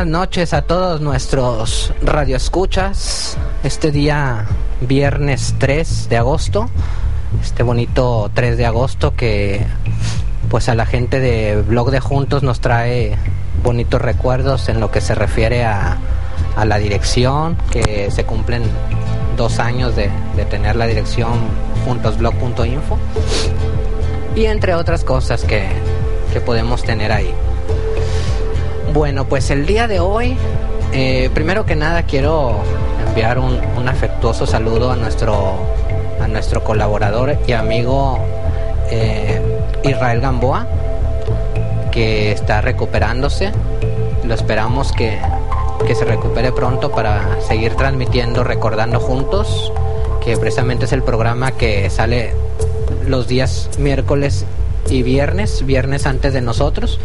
Buenas noches a todos nuestros radioescuchas. Este día viernes 3 de agosto, este bonito 3 de agosto que pues a la gente de Blog de Juntos nos trae bonitos recuerdos en lo que se refiere a, a la dirección, que se cumplen dos años de, de tener la dirección juntosblog.info y entre otras cosas que, que podemos tener ahí. Bueno, pues el día de hoy, eh, primero que nada quiero enviar un, afectuoso saludo a nuestro, a nuestro colaborador y amigo eh, Israel Gamboa, que está recuperándose. Lo esperamos que, que se recupere pronto para seguir transmitiendo Recordando Juntos, que precisamente es el programa que sale los días miércoles y viernes, viernes antes de nosotros.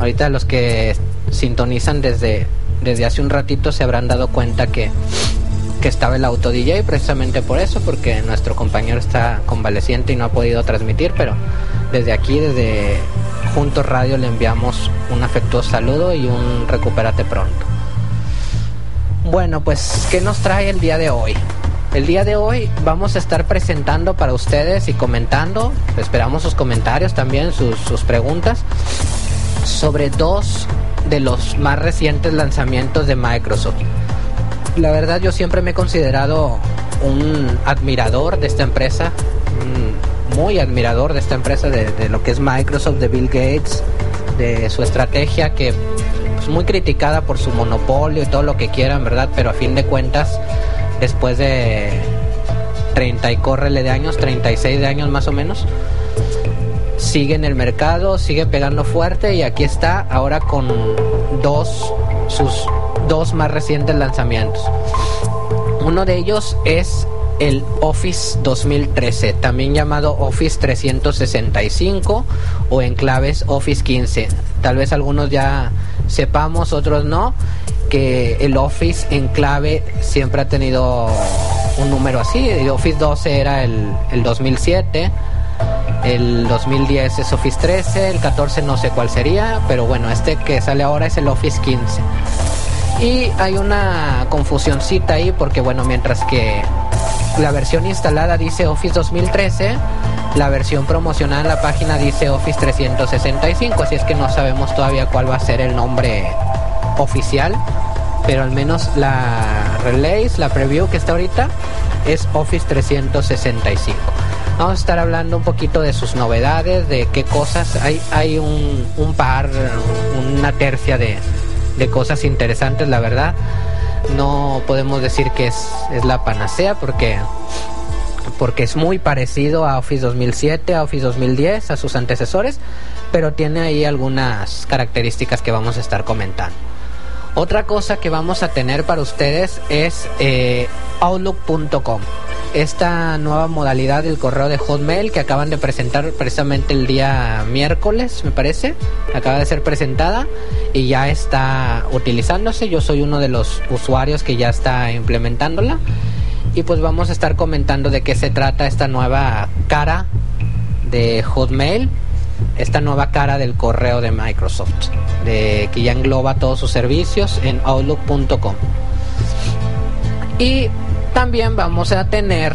Ahorita los que sintonizan desde, desde hace un ratito se habrán dado cuenta que, que estaba el auto DJ precisamente por eso, porque nuestro compañero está convaleciente y no ha podido transmitir, pero desde aquí, desde Juntos Radio, le enviamos un afectuoso saludo y un recupérate pronto. Bueno, pues, ¿qué nos trae el día de hoy? El día de hoy vamos a estar presentando para ustedes y comentando, esperamos sus comentarios también, sus, sus preguntas, sobre dos de los más recientes lanzamientos de Microsoft. La verdad yo siempre me he considerado un admirador de esta empresa, muy admirador de esta empresa, de, de, lo que es Microsoft, de Bill Gates, de su estrategia que es muy criticada por su monopolio y todo lo que quieran, ¿verdad? Pero a fin de cuentas, después de 30 y córrele de años, 36 de años más o menos, sigue en el mercado, sigue pegando fuerte y aquí está ahora con dos, sus dos más recientes lanzamientos. Uno de ellos es el Office 2013, también llamado Office 365 o en claves Office 15. Tal vez algunos ya sepamos, otros no, que el Office en clave siempre ha tenido un número así. El Office 12 era el, el 2007 el 2010 es Office 13, el 14 no sé cuál sería, pero bueno, este que sale ahora es el Office 15. Y hay una confusioncita ahí porque bueno, mientras que la versión instalada dice Office 2013, la versión promocionada en la página dice Office 365, así es que no sabemos todavía cuál va a ser el nombre oficial, pero al menos la release, la preview que está ahorita es Office 365. Vamos a estar hablando un poquito de sus novedades, de qué cosas. Hay, hay un, par, una tercia de, de, cosas interesantes, la verdad. No podemos decir que es, es la panacea porque, porque es muy parecido a Office 2007, a Office 2010, a sus antecesores, pero tiene ahí algunas características que vamos a estar comentando. Otra cosa que vamos a tener para ustedes es eh, Outlook.com esta nueva modalidad del correo de Hotmail que acaban de presentar precisamente el día miércoles, me parece. Acaba de ser presentada y ya está utilizándose. Yo soy uno de los usuarios que ya está implementándola. Y pues vamos a estar comentando de qué se trata esta nueva cara de Hotmail, esta nueva cara del correo de Microsoft, de que ya engloba todos sus servicios en outlook.com. Y también vamos a tener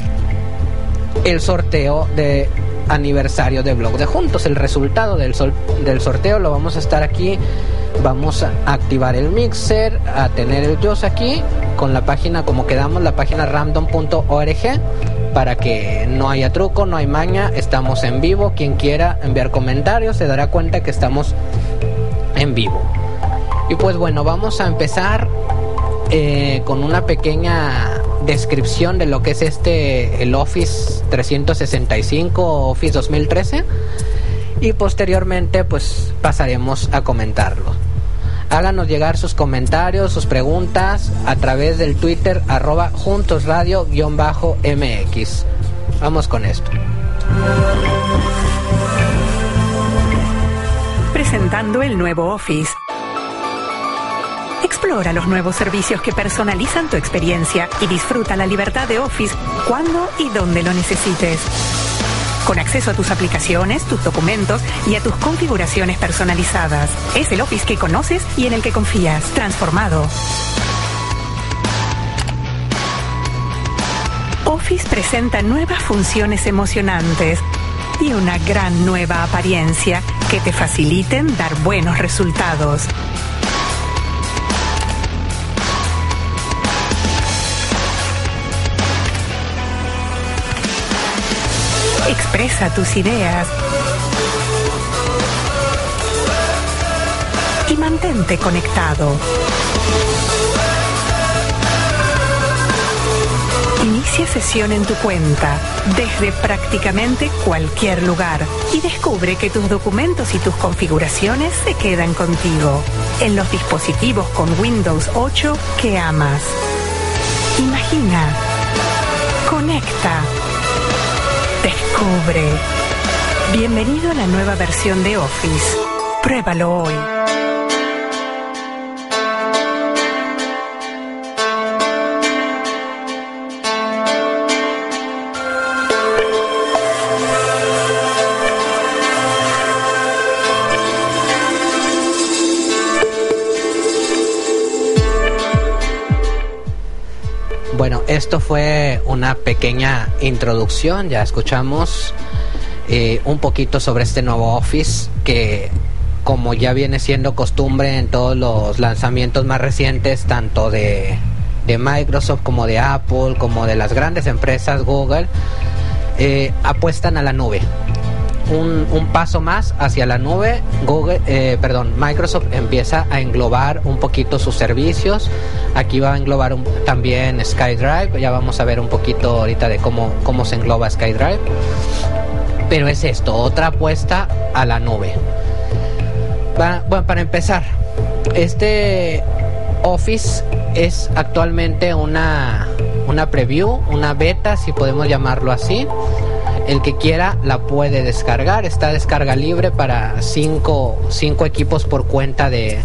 el sorteo de aniversario de Blog de Juntos. El resultado del, del sorteo lo vamos a estar aquí. Vamos a activar el mixer, a tener el JOS aquí con la página como quedamos, la página random.org para que no haya truco, no hay maña, estamos en vivo. Quien quiera enviar comentarios se dará cuenta que estamos en vivo. Y pues bueno, vamos a empezar eh, con una pequeña descripción de lo que es este el Office 365 o Office 2013 y posteriormente pues pasaremos a comentarlo. Háganos llegar sus comentarios, sus preguntas a través del Twitter arroba juntosradio-mx. Vamos con esto. Presentando el nuevo Office. Explora los nuevos servicios que personalizan tu experiencia y disfruta la libertad de Office cuando y donde lo necesites. con acceso a tus aplicaciones, tus documentos y a tus configuraciones personalizadas. Es el Office que conoces y en el que confías. Transformado. Office presenta nuevas funciones emocionantes y una gran nueva apariencia que te faciliten dar buenos resultados. Expresa tus ideas y mantente conectado. Inicia sesión en tu cuenta desde prácticamente cualquier lugar y descubre que tus documentos y tus configuraciones se quedan contigo en los dispositivos con Windows 8 que amas. Imagina. Conecta. Descubre. Bienvenido a la nueva versión de Office. Pruébalo hoy. Esto fue una pequeña introducción, ya escuchamos eh, un poquito sobre este nuevo Office que como ya viene siendo costumbre en todos los lanzamientos más recientes, tanto de, Microsoft como de Apple, como de las grandes empresas Google, eh, apuestan a la nube. Un, paso más hacia la nube, Google, eh, perdón, Microsoft empieza a englobar un poquito sus servicios. Aquí va a englobar también SkyDrive. Ya vamos a ver un poquito ahorita de cómo, cómo se engloba SkyDrive. Pero es esto, otra apuesta a la nube. Bueno, para empezar, este Office es actualmente una, una preview, una beta, si podemos llamarlo así. El que quiera la puede descargar. Está descarga libre para 5 equipos por cuenta de,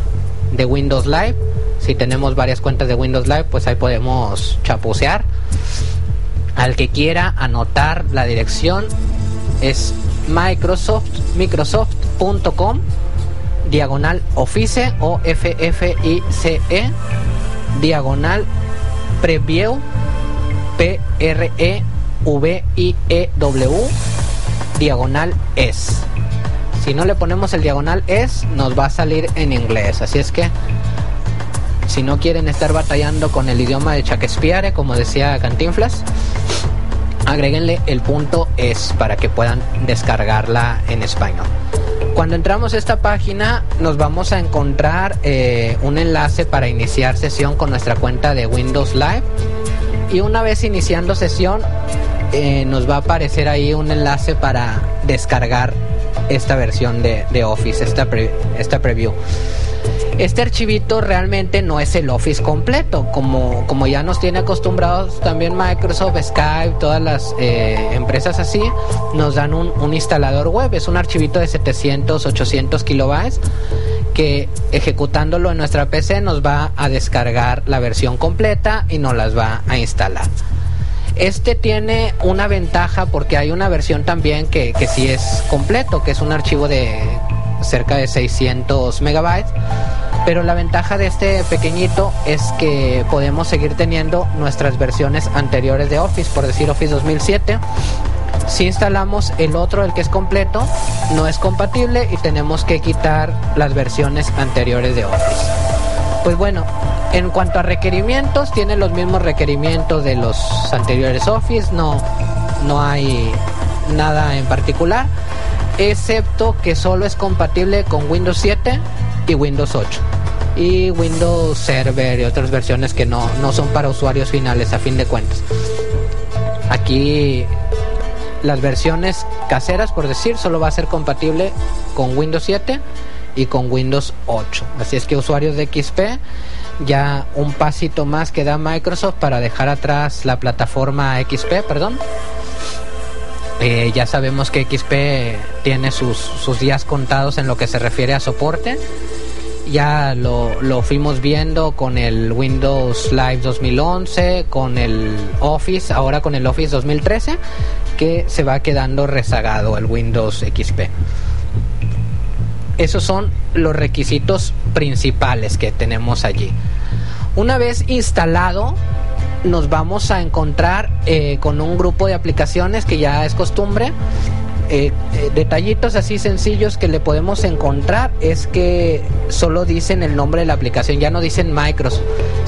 de, Windows Live. Si tenemos varias cuentas de Windows Live, pues ahí podemos chapucear. Al que quiera anotar la dirección es Microsoft, microsoft.com diagonal office o f f i c e diagonal preview p r e V-I-E-W diagonal es. Si no le ponemos el diagonal es, nos va a salir en inglés. Así es que, si no quieren estar batallando con el idioma de Shakespeare, como decía Cantinflas, agréguenle el punto es para que puedan descargarla en español. Cuando entramos a esta página nos vamos a encontrar eh, un enlace para iniciar sesión con nuestra cuenta de Windows Live y una vez iniciando sesión eh, nos va a aparecer ahí un enlace para descargar esta versión de, Office, esta, esta preview. Este archivito realmente no es el Office completo, como, como ya nos tiene acostumbrados también Microsoft, Skype, todas las eh, empresas así, nos dan un, un, instalador web, es un archivito de 700, 800 kilobytes que ejecutándolo en nuestra PC nos va a descargar la versión completa y nos las va a instalar. Este tiene una ventaja porque hay una versión también que, que sí es completo, que es un archivo de cerca de 600 megabytes. Pero la ventaja de este pequeñito es que podemos seguir teniendo nuestras versiones anteriores de Office, por decir Office 2007. Si instalamos el otro, el que es completo, no es compatible y tenemos que quitar las versiones anteriores de Office. Pues bueno, en cuanto a requerimientos, tiene los mismos requerimientos de los anteriores Office, no, no hay nada en particular, excepto que solo es compatible con Windows 7 y Windows 8 y Windows Server y otras versiones que no, no son para usuarios finales a fin de cuentas. Aquí las versiones caseras, por decir, solo va a ser compatible con Windows 7 y con Windows 8. Así es que usuarios de XP ya un pasito más que da Microsoft para dejar atrás la plataforma XP, perdón. Eh, ya sabemos que XP tiene sus, sus días contados en lo que se refiere a soporte ya lo, lo, fuimos viendo con el Windows Live 2011, con el Office, ahora con el Office 2013, que se va quedando rezagado el Windows XP. Esos son los requisitos principales que tenemos allí. Una vez instalado, nos vamos a encontrar eh, con un grupo de aplicaciones que ya es costumbre eh, eh, detallitos así sencillos que le podemos encontrar es que solo dicen el nombre de la aplicación, ya no dicen Microsoft,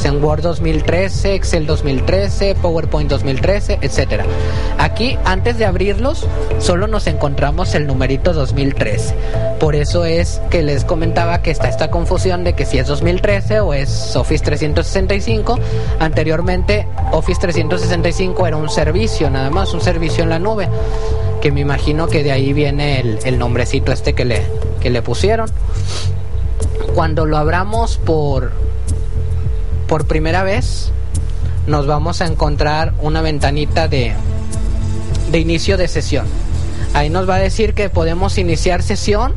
en Word 2013, Excel 2013, PowerPoint 2013, etcétera. Aquí antes de abrirlos solo nos encontramos el numerito 2013. Por eso es que les comentaba que está esta confusión de que si es 2013 o es Office 365. Anteriormente Office 365 era un servicio, nada más un servicio en la nube que me imagino que de ahí viene el, nombrecito este que le, que le pusieron. Cuando lo abramos por, por primera vez, nos vamos a encontrar una ventanita de, de inicio de sesión. Ahí nos va a decir que podemos iniciar sesión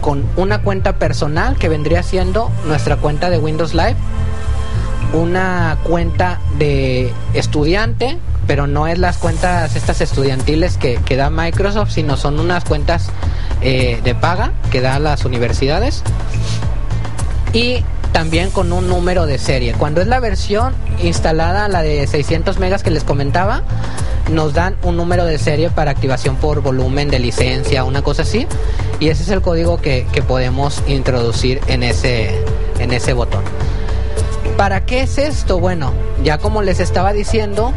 con una cuenta personal que vendría siendo nuestra cuenta de Windows Live, una cuenta de estudiante pero no es las cuentas estas estudiantiles que, que da Microsoft, sino son unas cuentas eh, de paga que da las universidades y también con un número de serie. Cuando es la versión instalada, la de 600 megas que les comentaba, nos dan un número de serie para activación por volumen de licencia, una cosa así, y ese es el código que, que podemos introducir en ese, en ese botón. ¿Para qué es esto? Bueno, ya como les estaba diciendo,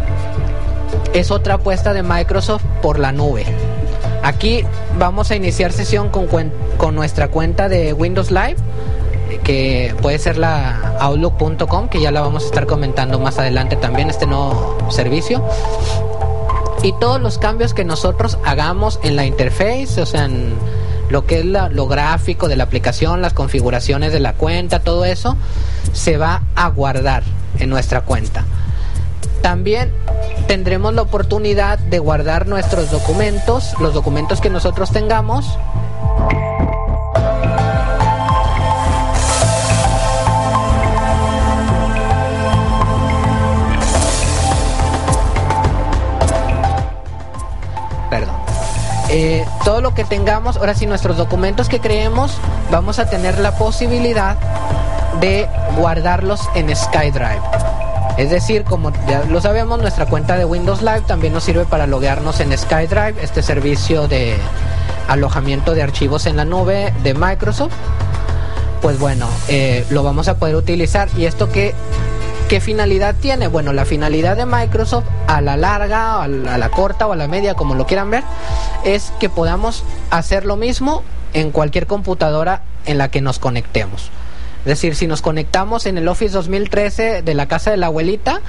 es otra apuesta de Microsoft por la nube. Aquí vamos a iniciar sesión con, con nuestra cuenta de Windows Live, que puede ser la outlook.com, que ya la vamos a estar comentando más adelante también, este nuevo servicio. Y todos los cambios que nosotros hagamos en la interface, o sea, en lo que es lo gráfico de la aplicación, las configuraciones de la cuenta, todo eso, se va a guardar en nuestra cuenta. También tendremos la oportunidad de guardar nuestros documentos, los documentos que nosotros tengamos. Perdón. Eh, todo lo que tengamos, ahora sí, nuestros documentos que creemos, vamos a tener la posibilidad de guardarlos en SkyDrive. Es decir, como ya lo sabemos, nuestra cuenta de Windows Live también nos sirve para loguearnos en SkyDrive, este servicio de alojamiento de archivos en la nube de Microsoft. Pues bueno, eh, lo vamos a poder utilizar. ¿Y esto qué, qué finalidad tiene? Bueno, la finalidad de Microsoft a la larga, a la corta o a la media, como lo quieran ver, es que podamos hacer lo mismo en cualquier computadora en la que nos conectemos. Es decir, si nos conectamos en el Office 2013 de la casa de la abuelita,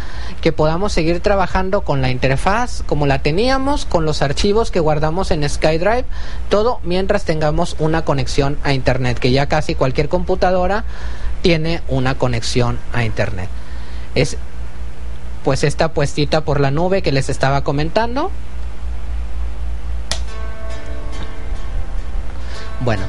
que podamos seguir trabajando con la interfaz como la teníamos, con los archivos que guardamos en SkyDrive, todo mientras tengamos una conexión a Internet, que ya casi cualquier computadora tiene una conexión a Internet. Es pues esta puestita por la nube que les estaba comentando. Bueno,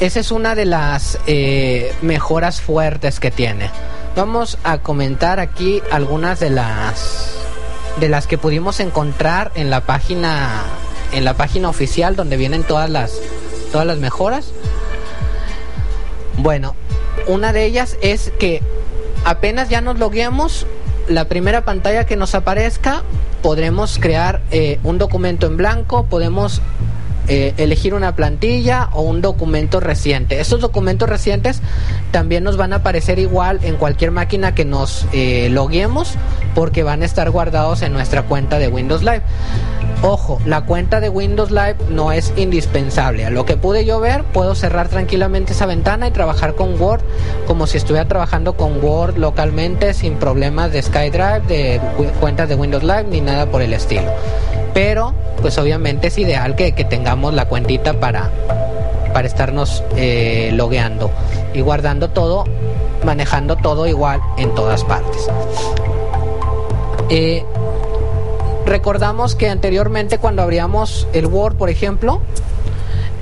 esa es una de las eh, mejoras fuertes que tiene. Vamos a comentar aquí algunas de las de las que pudimos encontrar en la página en la página oficial donde vienen todas las todas las mejoras. Bueno, una de ellas es que apenas ya nos logueemos, la primera pantalla que nos aparezca podremos crear eh, un documento en blanco, podemos eh, elegir una plantilla o un documento reciente. Estos documentos recientes también nos van a aparecer igual en cualquier máquina que nos eh, loguemos porque van a estar guardados en nuestra cuenta de Windows Live. Ojo, la cuenta de Windows Live no es indispensable. A lo que pude yo ver, puedo cerrar tranquilamente esa ventana y trabajar con Word como si estuviera trabajando con Word localmente sin problemas de SkyDrive, de cuentas de Windows Live ni nada por el estilo. Pero, pues obviamente es ideal que, tengamos la cuentita para, para estarnos eh, logueando y guardando todo, manejando todo igual en todas partes. Eh, recordamos que anteriormente cuando abríamos el Word, por ejemplo,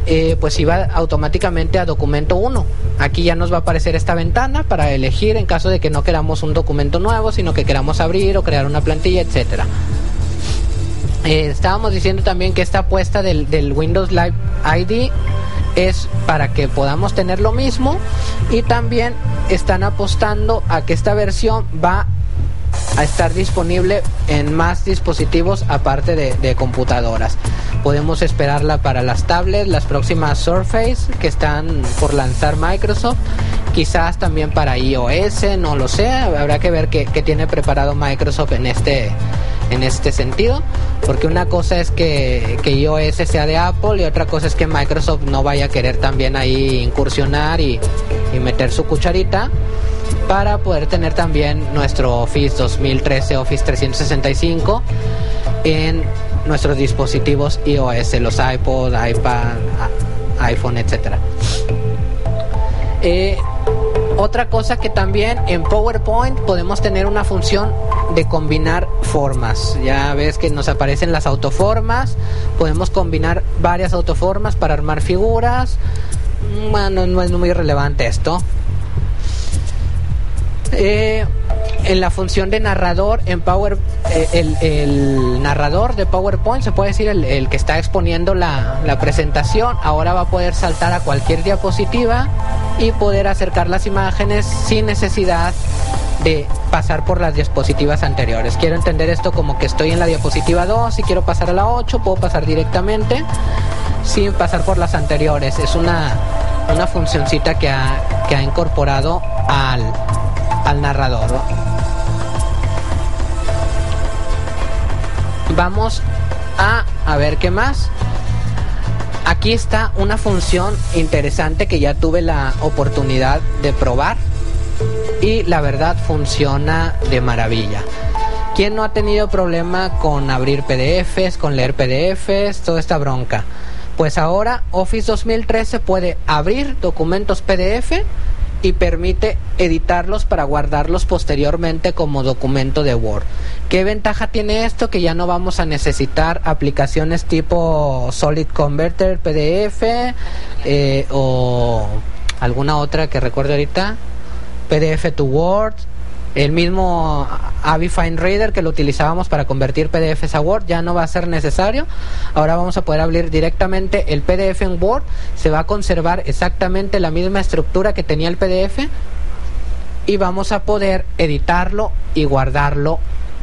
eh, pues iba automáticamente a documento 1. Aquí ya nos va a aparecer esta ventana para elegir en caso de que no queramos un documento nuevo, sino que queramos abrir o crear una plantilla, etcétera. Eh, estábamos diciendo también que esta apuesta del, del Windows Live ID es para que podamos tener lo mismo y también están apostando a que esta versión va a estar disponible en más dispositivos aparte de, computadoras. Podemos esperarla para las tablets, las próximas Surface que están por lanzar Microsoft, quizás también para iOS, no lo sé, habrá que ver qué, tiene preparado Microsoft en este en este sentido, porque una cosa es que, que, iOS sea de Apple y otra cosa es que Microsoft no vaya a querer también ahí incursionar y, y meter su cucharita para poder tener también nuestro Office 2013, Office 365 en nuestros dispositivos iOS, los iPod, iPad, iPhone, etc. otra cosa que también en PowerPoint podemos tener una función de combinar formas. Ya ves que nos aparecen las autoformas. Podemos combinar varias autoformas para armar figuras. Bueno, no es muy relevante esto. Eh, en la función de narrador en Power eh, el, narrador de PowerPoint se puede decir el, que está exponiendo la, presentación ahora va a poder saltar a cualquier diapositiva y poder acercar las imágenes sin necesidad de pasar por las diapositivas anteriores. Quiero entender esto como que estoy en la diapositiva 2 y quiero pasar a la 8, puedo pasar directamente sin pasar por las anteriores. Es una, una funcioncita que ha, que ha incorporado al, al narrador. Vamos a, a ver qué más. Aquí está una función interesante que ya tuve la oportunidad de probar y la verdad funciona de maravilla. ¿Quién no ha tenido problema con abrir PDFs, con leer PDFs, toda esta bronca? Pues ahora Office 2013 puede abrir documentos PDF y permite editarlos para guardarlos posteriormente como documento de Word. ¿Qué ventaja tiene esto? Que ya no vamos a necesitar aplicaciones tipo Solid Converter PDF eh, o alguna otra que recuerde ahorita. PDF to Word el mismo Avifine Reader que lo utilizábamos para convertir PDFs a Word ya no va a ser necesario. Ahora vamos a poder abrir directamente el PDF en Word. Se va a conservar exactamente la misma estructura que tenía el PDF y vamos a poder editarlo y guardarlo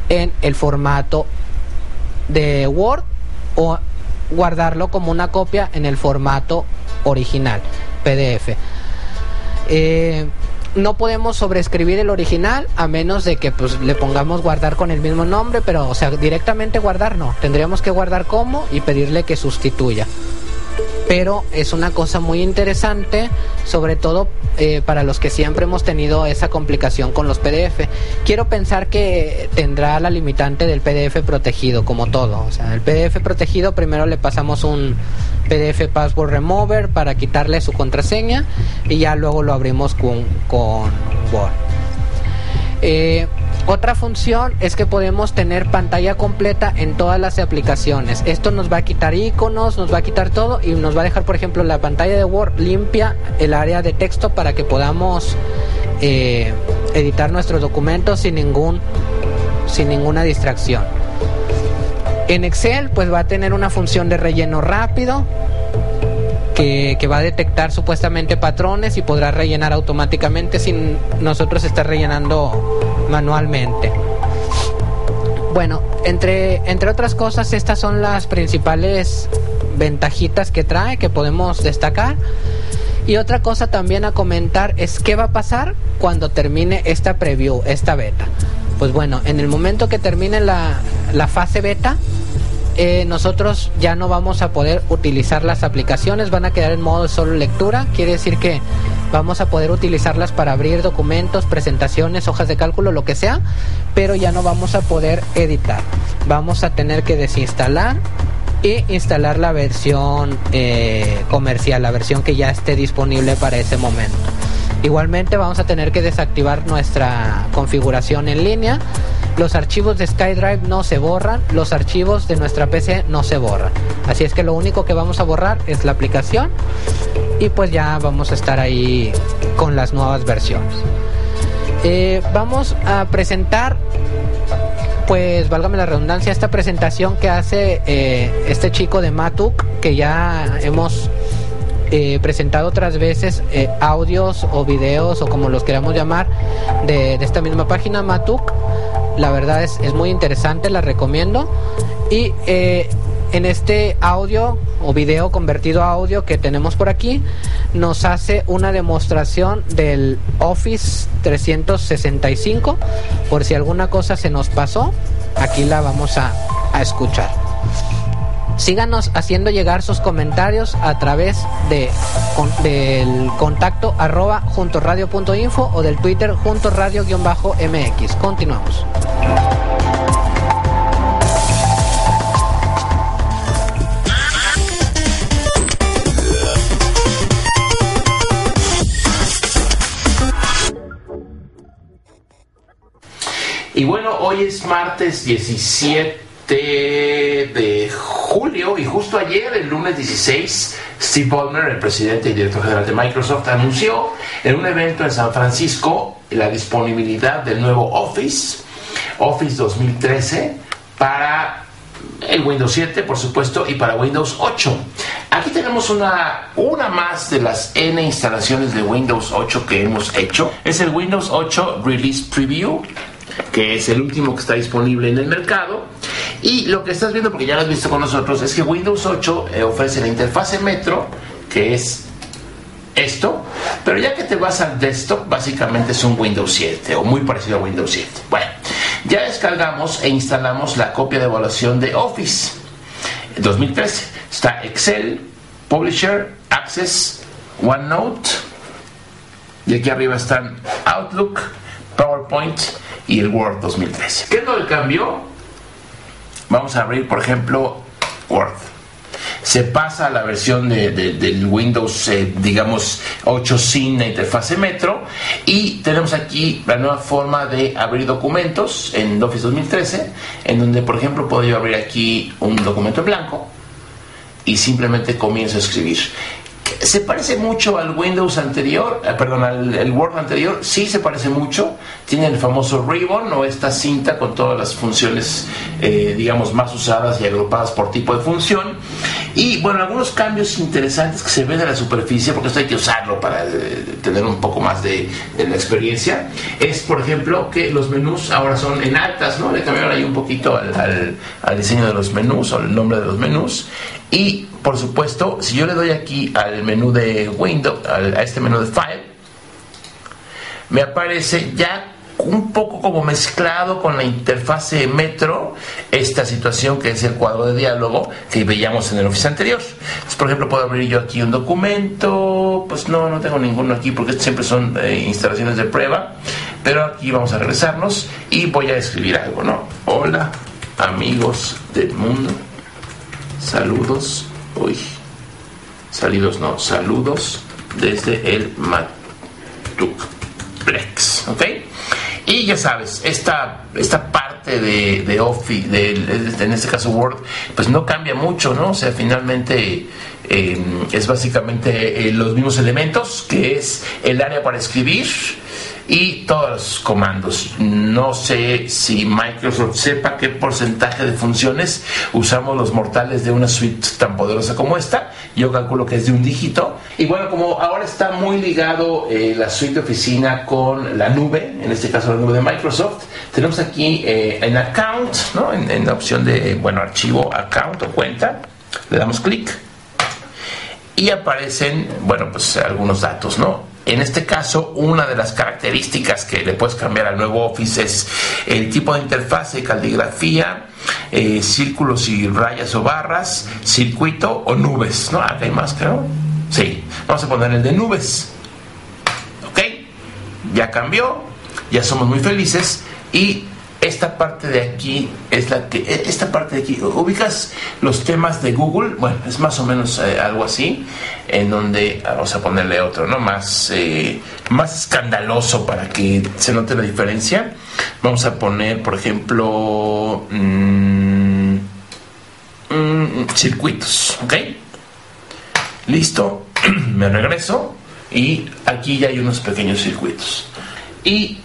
en el formato de Word o guardarlo como una copia en el formato original PDF. Eh, no podemos sobreescribir el original a menos de que pues le pongamos guardar con el mismo nombre, pero o sea, directamente guardar no, tendríamos que guardar como y pedirle que sustituya. Pero es una cosa muy interesante, sobre todo eh, para los que siempre hemos tenido esa complicación con los PDF. Quiero pensar que tendrá la limitante del PDF protegido, como todo. O sea, el PDF protegido primero le pasamos un PDF Password Remover para quitarle su contraseña y ya luego lo abrimos con, con Word. Eh, otra función es que podemos tener pantalla completa en todas las aplicaciones. Esto nos va a quitar iconos, nos va a quitar todo y nos va a dejar, por ejemplo, la pantalla de Word limpia el área de texto para que podamos eh, editar nuestros documentos sin ningún sin ninguna distracción. En Excel pues va a tener una función de relleno rápido que, va a detectar supuestamente patrones y podrá rellenar automáticamente sin nosotros estar rellenando manualmente. Bueno, entre, entre otras cosas, estas son las principales ventajitas que trae que podemos destacar. Y otra cosa también a comentar es qué va a pasar cuando termine esta preview, esta beta. Pues bueno, en el momento que termine la, la fase beta, eh, nosotros ya no vamos a poder utilizar las aplicaciones, van a quedar en modo solo lectura, quiere decir que vamos a poder utilizarlas para abrir documentos, presentaciones, hojas de cálculo, lo que sea, pero ya no vamos a poder editar. Vamos a tener que desinstalar y instalar la versión eh, comercial, la versión que ya esté disponible para ese momento. Igualmente vamos a tener que desactivar nuestra configuración en línea los archivos de SkyDrive no se borran, los archivos de nuestra PC no se borran. Así es que lo único que vamos a borrar es la aplicación y pues ya vamos a estar ahí con las nuevas versiones. Eh, vamos a presentar pues válgame la redundancia, esta presentación que hace eh, este chico de Matuk, que ya hemos eh, presentado otras veces audios o videos o como los queramos llamar de, de esta misma página Matuk. La verdad es, es muy interesante, la recomiendo. Y en este audio o video convertido a audio que tenemos por aquí, nos hace una demostración del Office 365. Por si alguna cosa se nos pasó, aquí la vamos a, escuchar. Síganos haciendo llegar sus comentarios a través de, del contacto arroba juntoradio.info o del Twitter junto radio-mx. Continuamos. Y bueno, hoy es martes 17 de julio y justo ayer, el lunes 16, Steve Ballmer, el presidente y director general de Microsoft, anunció en un evento en San Francisco la disponibilidad del nuevo Office, Office 2013, para el Windows 7, por supuesto, y para Windows 8. Aquí tenemos una, una más de las N instalaciones de Windows 8 que hemos hecho. Es el Windows 8 Release Preview que es el último que está disponible en el mercado. Y lo que estás viendo, porque ya lo has visto con nosotros, es que Windows 8 eh, ofrece la interfase Metro, que es esto, pero ya que te vas al desktop, básicamente es un Windows 7 o muy parecido a Windows 7. Bueno, ya descargamos e instalamos la copia de evaluación de Office 2013. Está Excel, Publisher, Access, OneNote, y aquí arriba están Outlook, PowerPoint y el Word 2013. ¿Qué es lo que cambió? Vamos a abrir, por ejemplo, Word. Se pasa a la versión de, del Windows, eh, digamos, 8 sin la interfase Metro. Y tenemos aquí la nueva forma de abrir documentos en Office 2013, en donde, por ejemplo, puedo yo abrir aquí un documento blanco y simplemente comienzo a escribir se parece mucho al Windows anterior, eh, perdón, al Word anterior, sí se parece mucho. Tiene el famoso ribbon o esta cinta con todas las funciones, eh, digamos, más usadas y agrupadas por tipo de función. Y bueno, algunos cambios interesantes que se ven en la superficie, porque esto hay que usarlo para eh, tener un poco más de, la experiencia, es por ejemplo que los menús ahora son en altas, ¿no? Le cambiaron ahí un poquito al diseño de los menús o el nombre de los menús. Y por supuesto, si yo le doy aquí al menú de Windows, a este menú de File, me aparece ya un poco como mezclado con la interfase Metro esta situación que es el cuadro de diálogo que veíamos en el Office anterior. por ejemplo, puedo abrir yo aquí un documento, pues no, no tengo ninguno aquí porque siempre son eh, instalaciones de prueba, pero aquí vamos a regresarnos y voy a escribir algo, ¿no? Hola, amigos del mundo Saludos, uy, saludos no, saludos desde el Matukplex, ¿ok? Y ya sabes, esta, esta parte de, de Office, de, en este caso Word, pues no cambia mucho, ¿no? O sea, finalmente eh, es básicamente eh, los mismos elementos, que es el área para escribir, y todos los comandos. No sé si Microsoft sepa qué porcentaje de funciones usamos los mortales de una suite tan poderosa como esta. Yo calculo que es de un dígito. Y bueno, como ahora está muy ligado eh, la suite de oficina con la nube, en este caso la nube de Microsoft, tenemos aquí eh, en Account, ¿no? en, en la opción de, bueno, archivo, account o cuenta. Le damos clic y aparecen, bueno, pues algunos datos, ¿no? En este caso, una de las características que le puedes cambiar al nuevo Office es el tipo de interfase, caligrafía, eh, círculos y rayas o barras, circuito o nubes. ¿No? Acá hay más, creo. Sí, vamos a poner el de nubes. ¿Ok? Ya cambió, ya somos muy felices y esta parte de aquí es la que e, esta parte de aquí ubicas los temas de Google bueno es más o menos eh, algo así en donde ah, vamos a ponerle otro no más eh, más escandaloso para que se note la diferencia. Vamos a poner por ejemplo mm, mm, circuitos ok listo me regreso y aquí ya hay unos pequeños circuitos. Y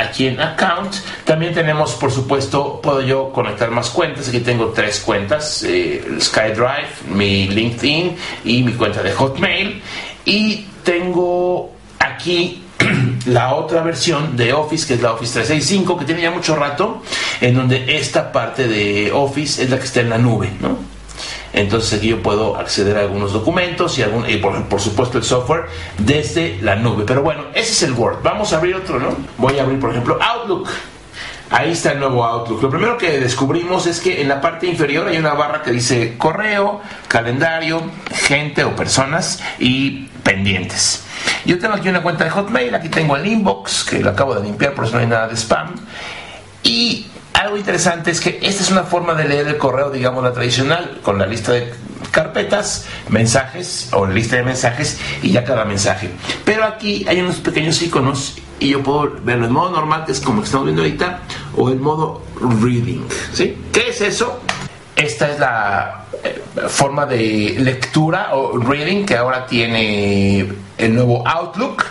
aquí en Account. También tenemos, por supuesto, puedo yo conectar más cuentas. Aquí tengo tres cuentas, eh, SkyDrive, mi LinkedIn y mi cuenta de Hotmail. Y tengo aquí la otra versión de Office, que es la Office 365, que tiene ya mucho rato, en donde esta parte de Office es la que está en la nube, ¿no? Entonces aquí yo puedo acceder a algunos documentos y, por, por, supuesto el software desde la nube. Pero bueno, ese es el Word. Vamos a abrir otro, ¿no? Voy a abrir, por ejemplo, Outlook. Ahí está el nuevo Outlook. Lo primero que descubrimos es que en la parte inferior hay una barra que dice correo, calendario, gente o personas y pendientes. Yo tengo aquí una cuenta de Hotmail, aquí tengo el inbox, que lo acabo de limpiar, por eso no hay nada de spam. Y algo interesante es que esta es una forma de leer el correo, digamos, la tradicional, con la lista de carpetas, mensajes o lista de mensajes y ya cada mensaje. Pero aquí hay unos pequeños iconos y yo puedo verlo en modo normal, que es como que estamos viendo ahorita, o en modo reading. ¿sí? ¿Qué es eso? Esta es la eh, forma de lectura o reading que ahora tiene el nuevo Outlook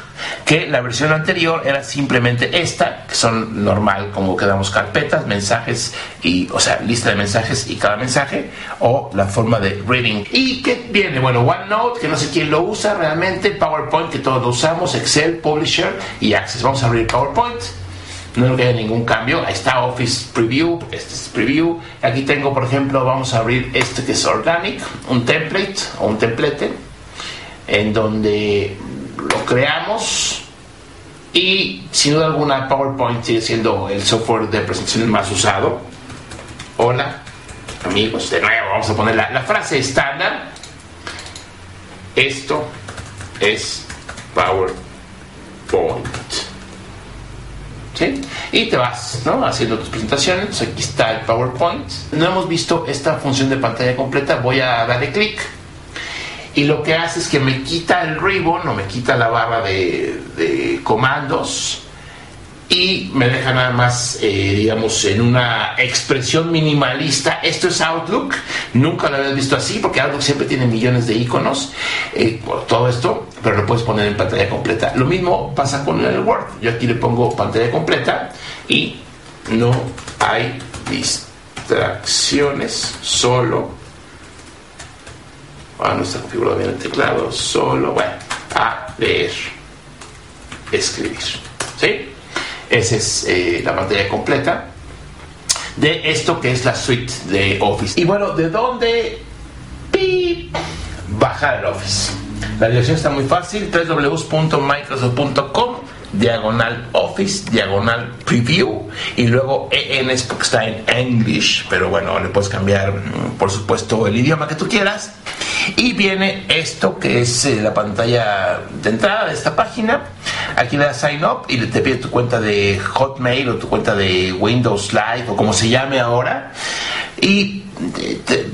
que la versión anterior era simplemente esta, que son normal, como quedamos carpetas, mensajes y, o sea, lista de mensajes y cada mensaje, o la forma de reading. ¿Y qué viene? Bueno, OneNote, que no sé quién lo usa realmente, PowerPoint, que todos lo usamos, Excel, Publisher y Access. Vamos a abrir PowerPoint. No creo que haya ningún cambio. Ahí está Office Preview. Este es Preview. Aquí tengo, por ejemplo, vamos a abrir este que es Organic, un template o un templete, en donde lo creamos y sin duda alguna PowerPoint sigue siendo el software de presentación más usado. Hola, amigos, de nuevo vamos a poner la, frase estándar. Esto es PowerPoint. ¿Sí? Y te vas haciendo tus presentaciones. Aquí está el PowerPoint. No hemos visto esta función de pantalla completa. Voy a darle clic y lo que hace es que me quita el ribbon o me quita la barra de, comandos y me deja nada más, eh, digamos, en una expresión minimalista. Esto es Outlook, nunca lo había visto así porque Outlook siempre tiene millones de iconos, eh, todo esto, pero lo puedes poner en pantalla completa. Lo mismo pasa con el Word. Yo aquí le pongo pantalla completa y no hay distracciones, solo Ah, no está configurado bien el teclado, solo, bueno, a leer, escribir. ¿Sí? Esa es eh, la pantalla completa de esto que es la suite de Office. Y bueno, ¿de dónde? ¡Pip! Bajar el Office. La dirección está muy fácil, www.microsoft.com diagonal office, diagonal preview y luego EN está en English, pero bueno, le puedes cambiar mm, por supuesto el idioma que tú quieras. Y viene esto que es eh, la pantalla de entrada de esta página. Aquí le das sign up y te pide tu cuenta de Hotmail o tu cuenta de Windows Live o como se llame ahora. Y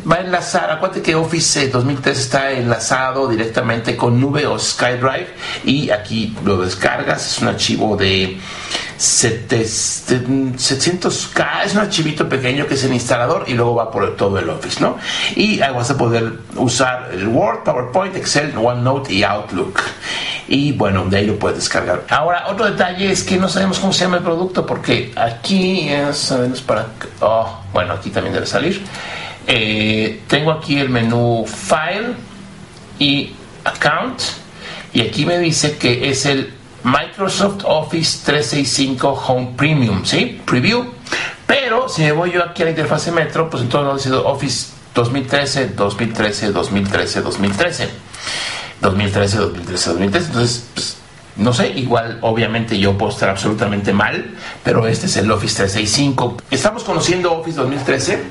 va a enlazar, acuérdate que Office 2003 está enlazado directamente con Nube o SkyDrive y aquí lo descargas, es un archivo de 700K, es un archivito pequeño que es el instalador y luego va por todo el Office, ¿no? Y ahí vas a poder usar el Word, PowerPoint, Excel, OneNote y Outlook. Y bueno, de ahí lo puedes descargar. Ahora, otro detalle es que no sabemos cómo se llama el producto porque aquí es, para... Oh, bueno, aquí también debe salir. Eh, tengo aquí el menú File y Account y aquí me dice que es el Microsoft Office 365 Home Premium, ¿sí? Preview. Pero si me voy yo aquí a la interfase Metro, pues entonces no dice Office 2013, 2013, 2013, 2013. 2013, 2013, 2013. Entonces, pues, no sé, igual obviamente yo puedo estar absolutamente mal, pero este es el Office 365. Estamos conociendo Office 2013.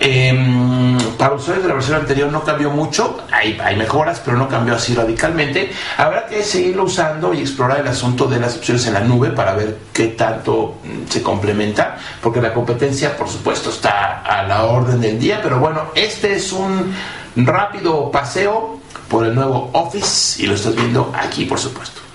Eh, para usuarios de la versión anterior no cambió mucho, hay, hay, mejoras, pero no cambió así radicalmente. Habrá que seguirlo usando y explorar el asunto de las opciones en la nube para ver qué tanto mm, se complementa, porque la competencia, por supuesto, está a la orden del día, pero bueno, este es un rápido paseo por el nuevo Office y lo estás viendo aquí, por supuesto.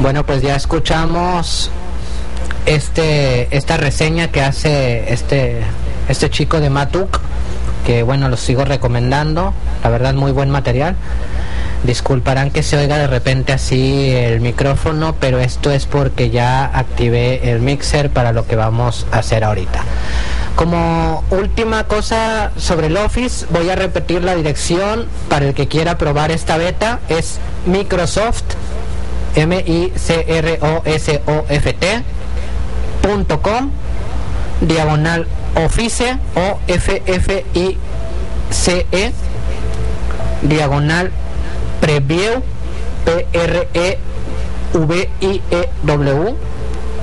Bueno, pues ya escuchamos este esta reseña que hace este este chico de Matuk, que bueno, lo sigo recomendando, la verdad muy buen material. Disculparán que se oiga de repente así el micrófono, pero esto es porque ya activé el mixer para lo que vamos a hacer ahorita. Como última cosa sobre el Office, voy a repetir la dirección para el que quiera probar esta beta. Es Microsoft, M-I-C-R-O-S-O-F-T, com, diagonal Office, o F-F-I-C-E, diagonal Preview, P-R-E-V-I-E-W,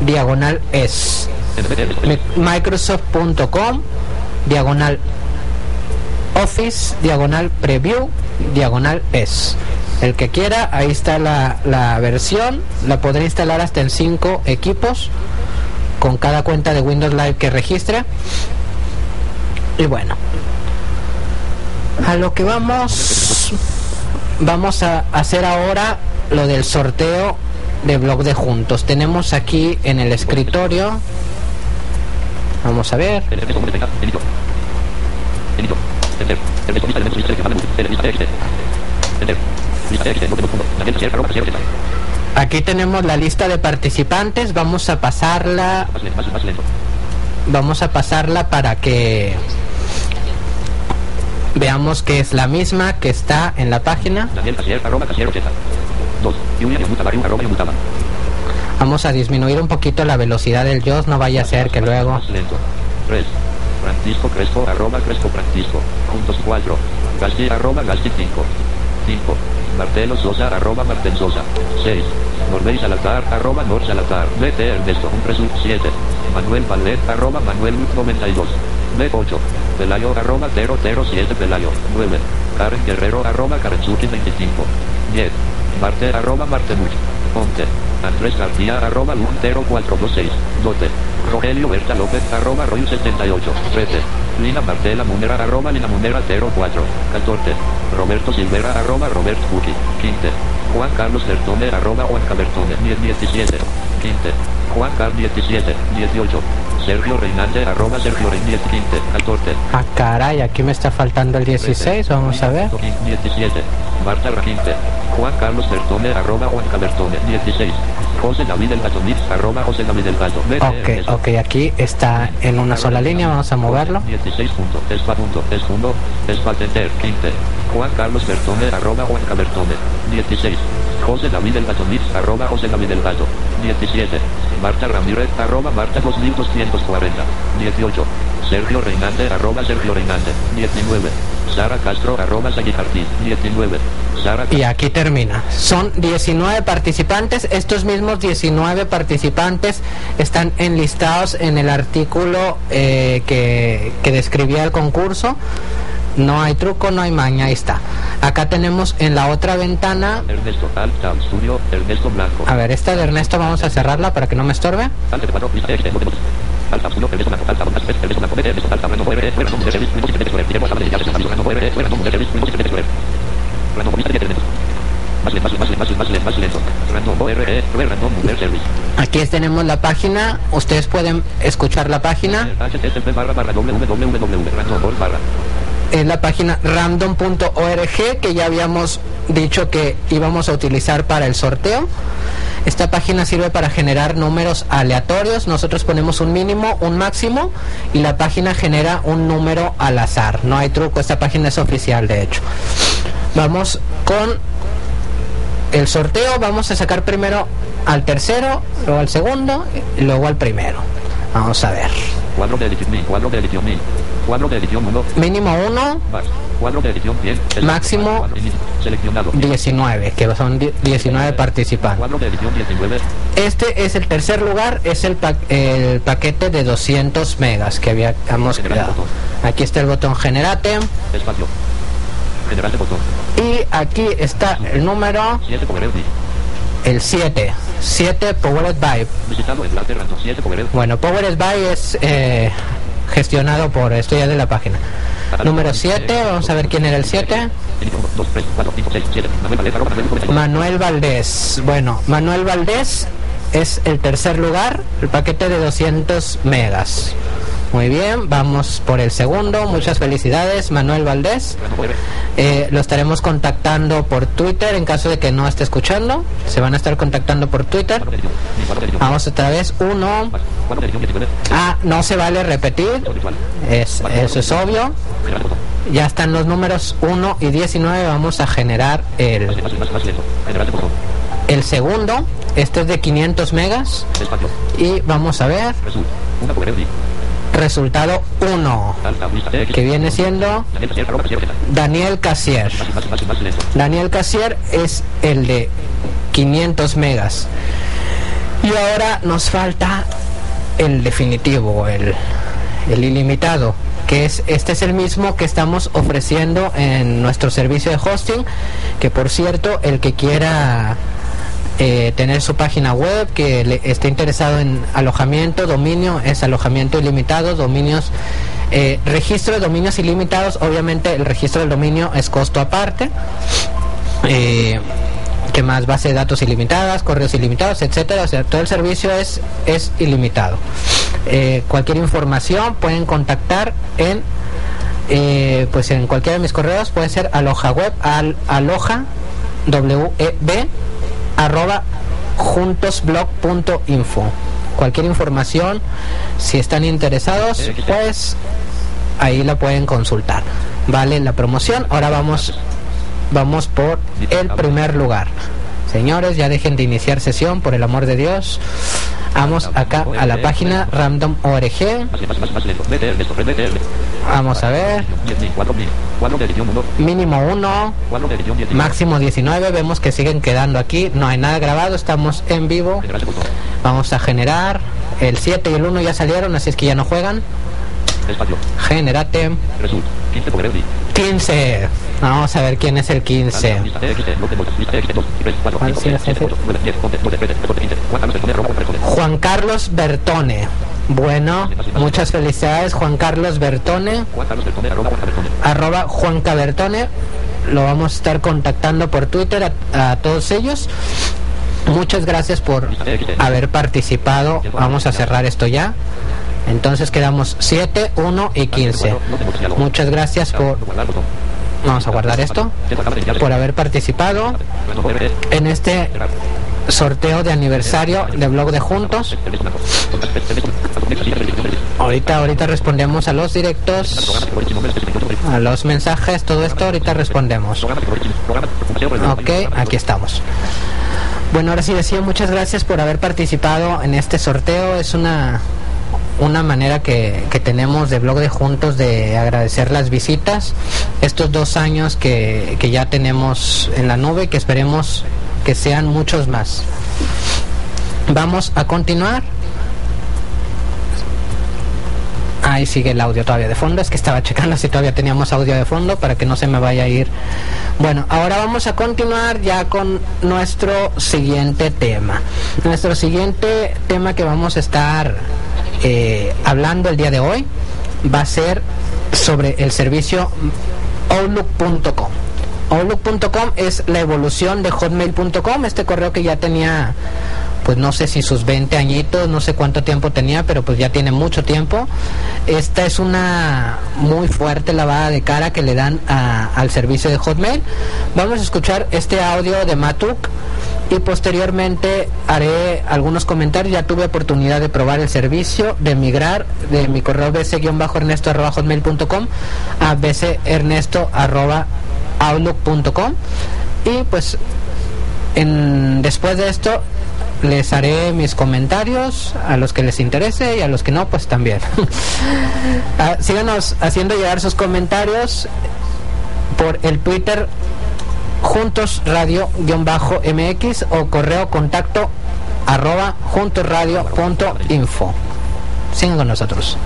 diagonal S. Microsoft.com, diagonal Office, diagonal Preview, diagonal S. El que quiera, ahí está la, la versión. La podrá instalar hasta en 5 equipos con cada cuenta de Windows Live que registre. Y bueno, a lo que vamos, vamos a hacer ahora lo del sorteo de blog de juntos. Tenemos aquí en el escritorio, vamos a ver. Aquí tenemos la lista de participantes, vamos a pasarla. Vamos a pasarla para que veamos que es la misma que está en la página. Vamos a disminuir un poquito la velocidad del JOS, no vaya a ser que luego... Francisco Crespo, arroba Crespo Francisco, puntos 4, García, arroba García 5, 5, Martelo Sosa, arroba Martel Sosa, 6, Norbey Salazar, arroba Nor Salazar, BT Ernesto, un presun 7, Manuel Valet, arroba Manuel 92, B8, Pelayo, arroba 007 Pelayo, 9, Karen Guerrero, arroba Karenzuki 25, 10, Marte, arroba Martemuch, 11, Andrés García, arroba 0426, 12, Rogelio Berta López, arroba Roy 78, 13, Lina Martela Munera, arroba Lina Munera 04, 14, Roberto Silvera, arroba Robert Buki, 15, Juan Carlos Bertone, arroba Juan Cabertone, 17, 15, Juan Carlos 17, 18, Sergio Reinante, arroba Sergio Reinante 15, 14. Ah, caray, aquí me está faltando el 16, vamos a ver. 17, Marta Raquinte, Juan Carlos Bertone, arroba Juan Cabertone, 16, José David El Gatonix, arroba José David El Gato. Ok, ok, aquí está en una sola línea, vamos a moverlo. 16 punto, espa punto, es punto, es patenter, 15, Juan Carlos Bertone, arroba Juan Cabertone, 16, José David El Gatonix, arroba José David El Gato, 17, Marta Ramírez, arroba Marta 2240, 18, Sergio Reinante, arroba Sergio Reinante, 19, Sara Castro, arroba Martín, 19, Sara Y aquí termina. Son 19 participantes. Estos mismos 19 participantes están enlistados en el artículo eh, que, que describía el concurso. No hay truco, no hay maña, ahí está. Acá tenemos en la otra ventana. Ernesto Studio, Ernesto Blanco. A ver, esta de Ernesto vamos a cerrarla para que no me estorbe. Alta 4, lista X, Alta Studio, Ernesto Blanco, Alta Bontas, Ernesto Blanco, Ernesto Alta, Random, fuera, fuera, nombre, service, Windows, Internet Explorer, tiempo, tabla de llaves, Random, fuera, fuera, nombre, service, Windows, Internet Explorer. Random, lista de Ernesto. Más lento, más lento, más lento, más lento, más lento. Random, ORE, Random, Mover Service. Aquí tenemos la página. Ustedes pueden escuchar la página. Es la página random.org que ya habíamos dicho que íbamos a utilizar para el sorteo. Esta página sirve para generar números aleatorios. Nosotros ponemos un mínimo, un máximo y la página genera un número al azar. No hay truco, esta página es oficial de hecho. Vamos con el sorteo. Vamos a sacar primero al tercero, luego al segundo y luego al primero. Vamos a ver. Cuadro de edición 1000, cuadro de edición 1000. Cuadro de edición 1, Mínimo 1, más. Cuadro de edición 100. Máximo Cuadro Seleccionado. 19, que son die- 19 participantes. Cuadro de edición 19. Este es el tercer lugar, es el, pa- el paquete de 200 megas que habíamos creado. Aquí está el botón generate Espacio. General de botón. y aquí está el número, 7 Power Edit. el 7. 7 Powered by. Visitado enlace random 7 Power Edit. Bueno, Powered by es eh, gestionado por esto ya de la página. Número 7, vamos a ver quién era el 7. Manuel Valdés. Bueno, Manuel Valdés es el tercer lugar, el paquete de 200 megas. Muy bien, vamos por el segundo. Muchas felicidades, Manuel Valdés. Eh, lo estaremos contactando por Twitter en caso de que no esté escuchando. Se van a estar contactando por Twitter. Vamos otra vez. Uno. Ah, no se vale repetir. Es, eso es obvio. Ya están los números 1 y 19. Vamos a generar el, el segundo. Este es de 500 megas. Y vamos a ver. Resultado 1, que viene siendo Daniel Casier. Daniel Casier es el de 500 megas. Y ahora nos falta el definitivo, el, el ilimitado, que es este es el mismo que estamos ofreciendo en nuestro servicio de hosting, que por cierto, el que quiera eh, tener su página web, que le esté interesado en alojamiento, dominio, es alojamiento ilimitado, dominios, eh, registro de dominios ilimitados, obviamente el registro del dominio es costo aparte. Eh, que más base de datos ilimitadas, correos ilimitados, etcétera, o sea, todo el servicio es, es ilimitado. Eh, cualquier información pueden contactar en pues en cualquiera de mis correos puede ser aloja web al aloja w e b arroba juntosblog.info. Cualquier información, si están interesados, pues ahí la pueden consultar. Vale la promoción. Ahora vamos, vamos por el primer lugar. Señores, ya dejen de iniciar sesión, por el amor de Dios. Vamos acá a la página random.org. Vamos a ver. Mínimo 1, máximo 19. Vemos que siguen quedando aquí. No hay nada grabado, estamos en vivo. Vamos a generar. El 7 y el 1 ya salieron, así es que ya no juegan. Generate. 15. Vamos a ver quién es el 15. Juan Carlos Bertone. Bueno, muchas felicidades Juan Carlos Bertone. Arroba Juan Bertone. Lo vamos a estar contactando por Twitter a, a todos ellos. Muchas gracias por haber participado. Vamos a cerrar esto ya. Entonces quedamos 7, 1 y 15. Muchas gracias por... Vamos a guardar esto. Por haber participado en este sorteo de aniversario de blog de juntos. Ahorita, ahorita respondemos a los directos, a los mensajes, todo esto ahorita respondemos. Ok, aquí estamos. Bueno, ahora sí decía muchas gracias por haber participado en este sorteo. Es una una manera que, que, tenemos de blog de juntos de agradecer las visitas, estos dos años que, que ya tenemos en la nube que esperemos que sean muchos más. Vamos a continuar. Ahí sigue el audio todavía de fondo. Es que estaba checando si todavía teníamos audio de fondo para que no se me vaya a ir. Bueno, ahora vamos a continuar ya con nuestro siguiente tema. Nuestro siguiente tema que vamos a estar eh, hablando el día de hoy va a ser sobre el servicio outlook.com. Outlook.com es la evolución de hotmail.com, este correo que ya tenía, pues no sé si sus 20 añitos, no sé cuánto tiempo tenía, pero pues ya tiene mucho tiempo. Esta es una muy fuerte lavada de cara que le dan al servicio de Hotmail. Vamos a escuchar este audio de Matuk y posteriormente haré algunos comentarios. Ya tuve oportunidad de probar el servicio, de migrar de mi correo bc-ernesto.hotmail.com a bcernesto.hotmail.com outlook.com y pues en, después de esto les haré mis comentarios a los que les interese y a los que no pues también ah, síganos haciendo llegar sus comentarios por el twitter juntos radio mx o correo contacto arroba juntosradio.info sigan con nosotros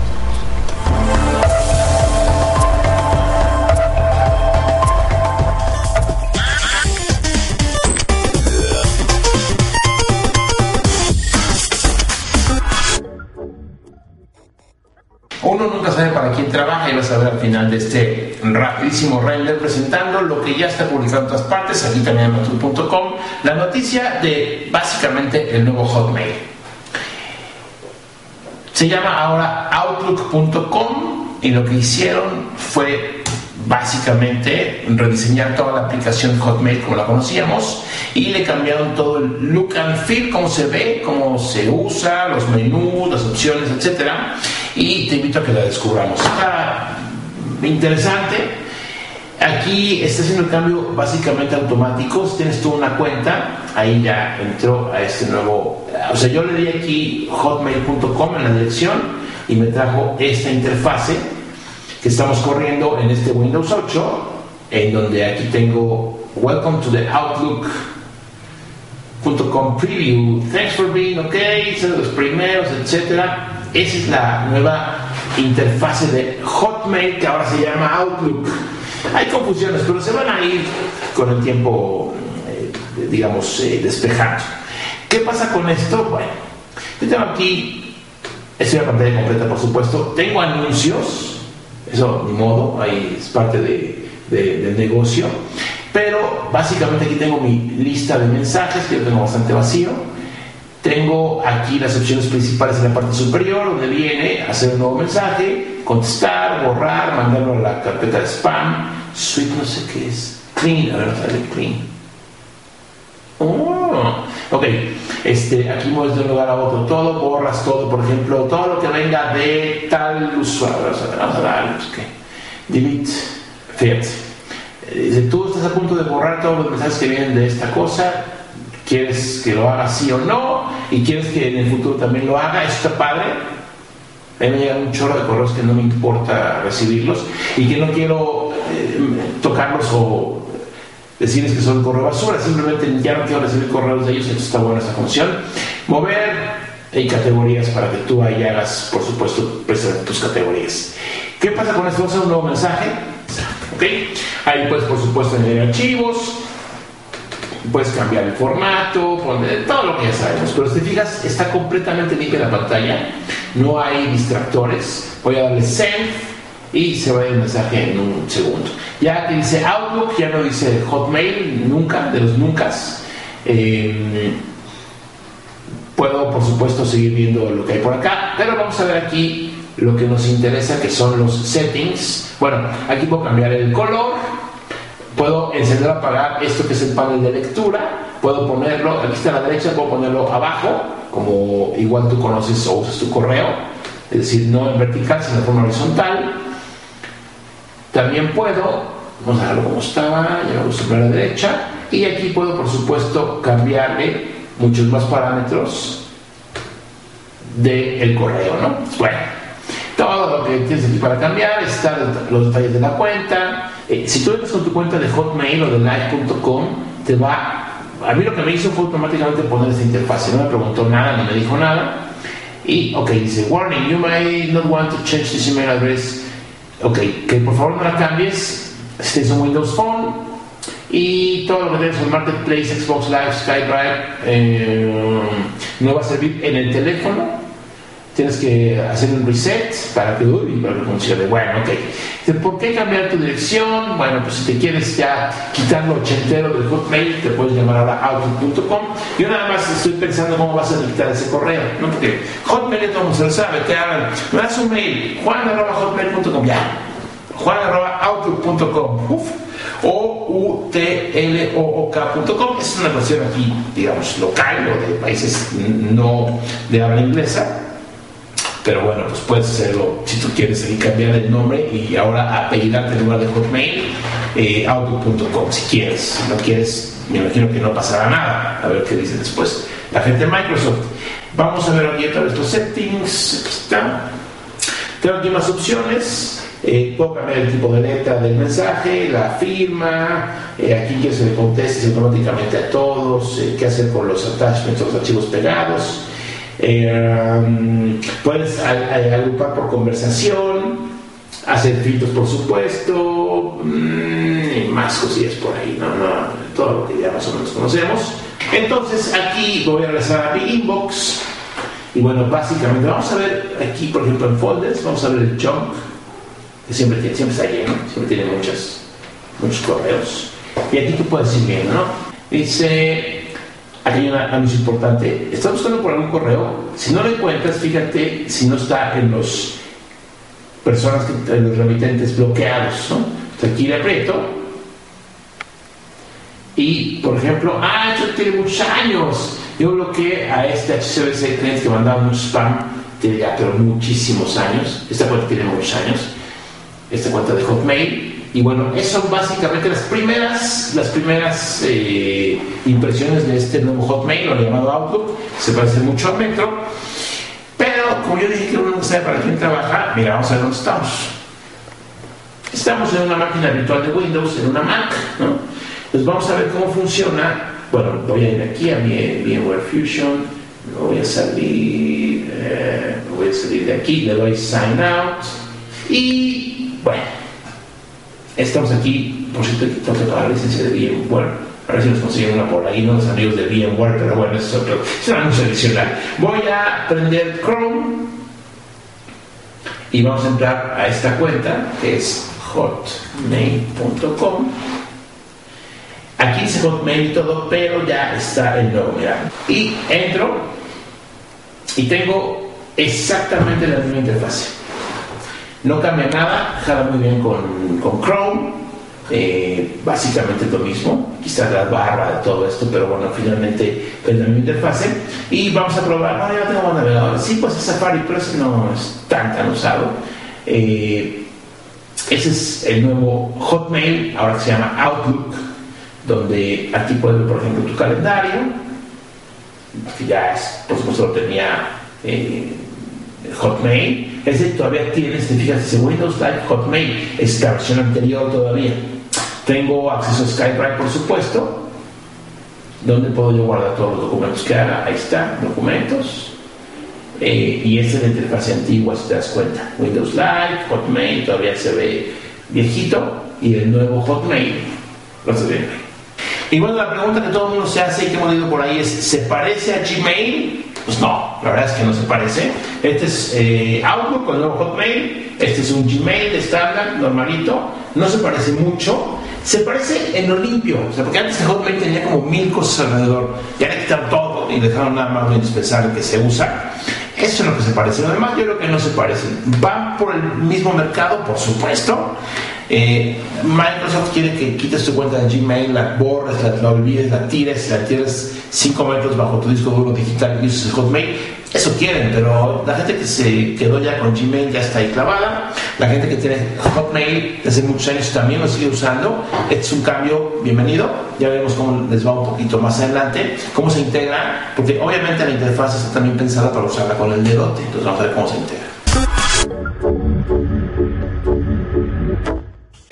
trabaja y vas a ver al final de este rapidísimo render presentando lo que ya está publicado en todas partes, aquí también en matul.com, la noticia de básicamente el nuevo Hotmail. Se llama ahora outlook.com y lo que hicieron fue básicamente rediseñar toda la aplicación Hotmail como la conocíamos y le cambiaron todo el look and feel, cómo se ve, cómo se usa, los menús, las opciones, etcétera. Y te invito a que la descubramos. Está interesante. Aquí está haciendo el cambio básicamente automático. Si tienes tú una cuenta, ahí ya entró a este nuevo. O sea, yo le di aquí hotmail.com en la dirección y me trajo esta interfase que estamos corriendo en este Windows 8, en donde aquí tengo Welcome to the Outlook.com preview. Thanks for being okay, son los primeros, etcétera. Esa es la nueva interfase de Hotmail que ahora se llama Outlook. Hay confusiones, pero se van a ir con el tiempo, eh, digamos, eh, despejando. ¿Qué pasa con esto? Bueno, yo tengo aquí, estoy en pantalla completa, por supuesto. Tengo anuncios eso, ni modo, ahí es parte de, del negocio. Pero básicamente aquí tengo mi lista de mensajes, que yo tengo bastante vacío. Tengo aquí las opciones principales en la parte superior, donde viene hacer un nuevo mensaje, contestar, borrar, mandarlo a la carpeta de spam, suite no sé qué es, clean, a ver, sale clean. Oh, ok, este, aquí mueves de un lugar a otro todo, borras todo, por ejemplo, todo lo que venga de tal usuario. Vamos a dar, ¿qué? delete, fíjate. Dice, tú estás a punto de borrar todos los mensajes que vienen de esta cosa, quieres que lo haga sí o no, y quieres que en el futuro también lo haga, eso está padre. A mí me llegan un chorro de correos que no me importa recibirlos y que no quiero eh, tocarlos o decirles que son correo basura, simplemente ya no quiero recibir correos de ellos, entonces está buena esa función. Mover y categorías para que tú ahí hagas, por supuesto, tus categorías. ¿Qué pasa con esto? Un nuevo mensaje. ¿Ok? Ahí puedes, por supuesto, añadir archivos, puedes cambiar el formato, poner todo lo que ya sabemos. Pero si te fijas, está completamente limpia la pantalla, no hay distractores. Voy a darle send y se va el mensaje en un segundo. Ya que dice Outlook, ya no dice Hotmail, nunca, de los nunca. Eh, puedo, por supuesto, seguir viendo lo que hay por acá, pero vamos a ver aquí lo que nos interesa, que son los settings. Bueno, aquí puedo cambiar el color, puedo encender o apagar esto que es el panel de lectura, puedo ponerlo, aquí está a la derecha, puedo ponerlo abajo, como igual tú conoces o usas tu correo, es decir, no en vertical, sino en forma horizontal. También puedo, vamos a dejarlo como estaba, llevamos sobre la derecha, y aquí puedo, por supuesto, cambiarle muchos más parámetros del correo, ¿no? Bueno, todo lo que tienes aquí para cambiar, están los detalles de la cuenta. Eh, si tú entras con tu cuenta de Hotmail o de Live.com, te va. A mí lo que me hizo fue automáticamente poner esta interfaz. No me preguntó nada, ni me dijo nada. Y, ok, dice, warning, you may not want to change this email address Ok, que por favor no la cambies. Este es un Windows Phone. Y todo lo que tienes en Marketplace, Xbox Live, SkyDrive, eh, no va a servir en el teléfono tienes que hacer un reset para que, para que funcione. Bueno, ok. ¿Por qué cambiar tu dirección? Bueno, pues si te quieres ya quitar lo ochentero del Hotmail, te puedes llamar ahora outlook.com. Yo nada más estoy pensando cómo vas a quitar ese correo, ¿no? Porque Hotmail todo mundo sabe, te hagan, me das un mail, juan.hotmail.com, ya. juan.outlook.com, uf. O u t l o o k.com, es una versión aquí, digamos, local o de países no de habla inglesa pero bueno, pues puedes hacerlo si tú quieres ahí cambiar el nombre y ahora apellidarte en lugar de Hotmail, eh, si quieres. Si no quieres, me imagino que no pasará nada. A ver qué dice después la gente de Microsoft. Vamos a ver aquí todos estos settings. Aquí está. Tengo aquí más opciones. Eh, puedo cambiar el tipo de letra del mensaje, la firma, eh, aquí que se le conteste automáticamente a todos, eh, qué hacer con los attachments, los archivos pegados. Eh, puedes agrupar por conversación, hacer filtros por supuesto, mm, y más cosillas por ahí, ¿no? todo lo que ya más o menos conocemos. Entonces aquí voy a regresar a mi inbox Y bueno, básicamente vamos a ver aquí, por ejemplo, en folders, vamos a ver el junk, que siempre, siempre está lleno, siempre tiene muchos, muchos correos. Y aquí tú puedes ir viendo, ¿no? Dice, aquí hay un anuncio importante, estás buscando por algún correo, si no lo encuentras, fíjate si no está en los personas, que, en los remitentes bloqueados, ¿no? Aquí le aprieto y, por ejemplo, ah, esto tiene muchos años. Yo bloqueé a este HCBC cliente que mandaba mucho spam, tiene ya pero muchísimos años. Esta cuenta tiene muchos años. Esta cuenta de Hotmail. Y bueno, esas básicamente las primeras, las primeras eh, impresiones de este nuevo Hotmail, o llamado Outlook. Se parece mucho a Metro. Pero, como yo dije que uno no sabe para quién trabaja, mira, vamos a ver dónde estamos. Estamos en una máquina virtual de Windows, en una Mac, ¿no? Pues vamos a ver cómo funciona. Bueno, voy a ir aquí a mi VMware Fusion, me voy a salir, eh, voy a salir de aquí, le doy Sign Out y bueno, estamos aquí, por cierto, tengo que pagar licencia de VMware. A ver si nos consiguen una por ahí, no los amigos de VMware, pero bueno, eso es otro, es un anuncio adicional. Voy a prender Chrome y vamos a entrar a esta cuenta que es hotmail.com Aquí dice Hotmail todo, pero ya está el nuevo, mira. Y entro y tengo exactamente la misma interfaz. No cambia nada, jala muy bien con, con Chrome, eh, básicamente lo mismo. Quizás la barra de todo esto, pero bueno, finalmente es la misma interfaz. Y vamos a probar. No, ya tengo un navegador. Sí, pues es Safari, pero ese no es tan tan usado. Eh, ese es el nuevo Hotmail, ahora se llama Outlook donde aquí puedes ver, por ejemplo, tu calendario, que ya es, por supuesto, lo tenía eh, Hotmail. Ese todavía tiene, si te fijas, Windows Live Hotmail, es la versión anterior todavía. Tengo acceso a Skype, por supuesto, donde puedo yo guardar todos los documentos que haga. Ahí está, documentos. Eh, y esta es la interfaz antigua, si te das cuenta. Windows Live, Hotmail, todavía se ve viejito. Y el nuevo Hotmail, lo se ve y bueno, la pregunta que todo el mundo se hace y que hemos leído por ahí es, ¿se parece a Gmail? Pues no, la verdad es que no se parece. Este es eh, Outlook con nuevo Hotmail, este es un Gmail estándar, normalito, no se parece mucho. Se parece en lo limpio, o sea, porque antes el Hotmail tenía como mil cosas alrededor, ya le quitaron todo y dejaron nada más lo indispensable que se usa. Eso es lo que se parece. Lo demás yo creo que no se parecen. Van por el mismo mercado, por supuesto, eh, Microsoft quiere que quites tu cuenta de Gmail, la borres, la, olvides, la tires, la tires 5 metros bajo tu disco duro digital y uses Hotmail. Eso quieren, pero la gente que se quedó ya con Gmail ya está ahí clavada. La gente que tiene Hotmail desde muchos años también lo sigue usando. Este es un cambio bienvenido. Ya veremos cómo les va un poquito más adelante, cómo se integra, porque obviamente la interfaz está también pensada para usarla con el dedote. Entonces vamos a ver cómo se integra.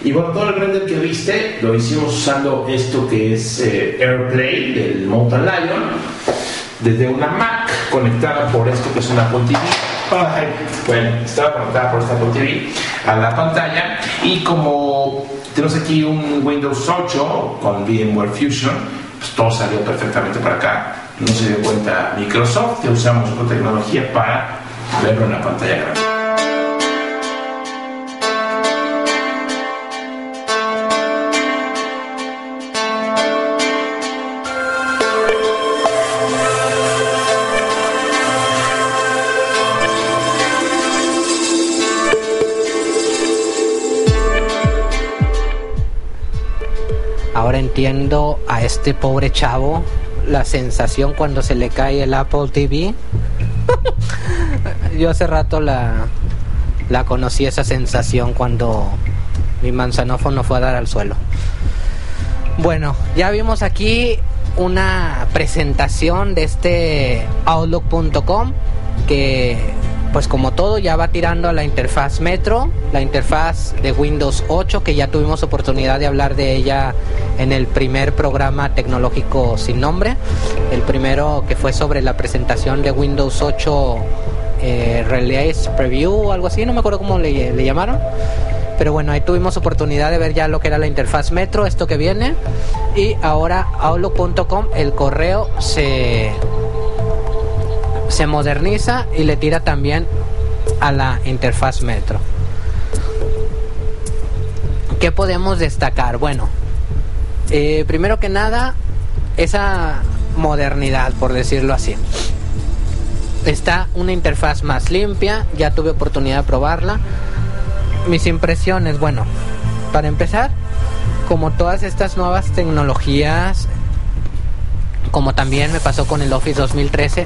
Y bueno, todo el render que viste lo hicimos usando esto que es eh, AirPlay del Mountain Lion desde una Mac conectada por esto que es una Apple TV. Bueno, estaba conectada por esta Apple TV a la pantalla y como tenemos aquí un Windows 8 con VMware Fusion, pues todo salió perfectamente para acá. No se dio cuenta Microsoft que usamos otra tecnología para verlo en la pantalla grande. Entiendo a este pobre chavo la sensación cuando se le cae el Apple TV. Yo hace rato la, la conocí esa sensación cuando mi manzanófono fue a dar al suelo. Bueno, ya vimos aquí una presentación de este outlook.com que pues como todo ya va tirando a la interfaz Metro, la interfaz de Windows 8 que ya tuvimos oportunidad de hablar de ella en el primer programa tecnológico sin nombre, el primero que fue sobre la presentación de Windows 8 eh, Release Preview o algo así, no me acuerdo cómo le, le llamaron. Pero bueno, ahí tuvimos oportunidad de ver ya lo que era la interfaz Metro, esto que viene. Y ahora Outlook.com, el correo se se moderniza y le tira también a la interfaz Metro. ¿Qué podemos destacar? Bueno, eh, primero que nada, esa modernidad, por decirlo así. Está una interfaz más limpia, ya tuve oportunidad de probarla. Mis impresiones, bueno, para empezar, como todas estas nuevas tecnologías, como también me pasó con el Office 2013,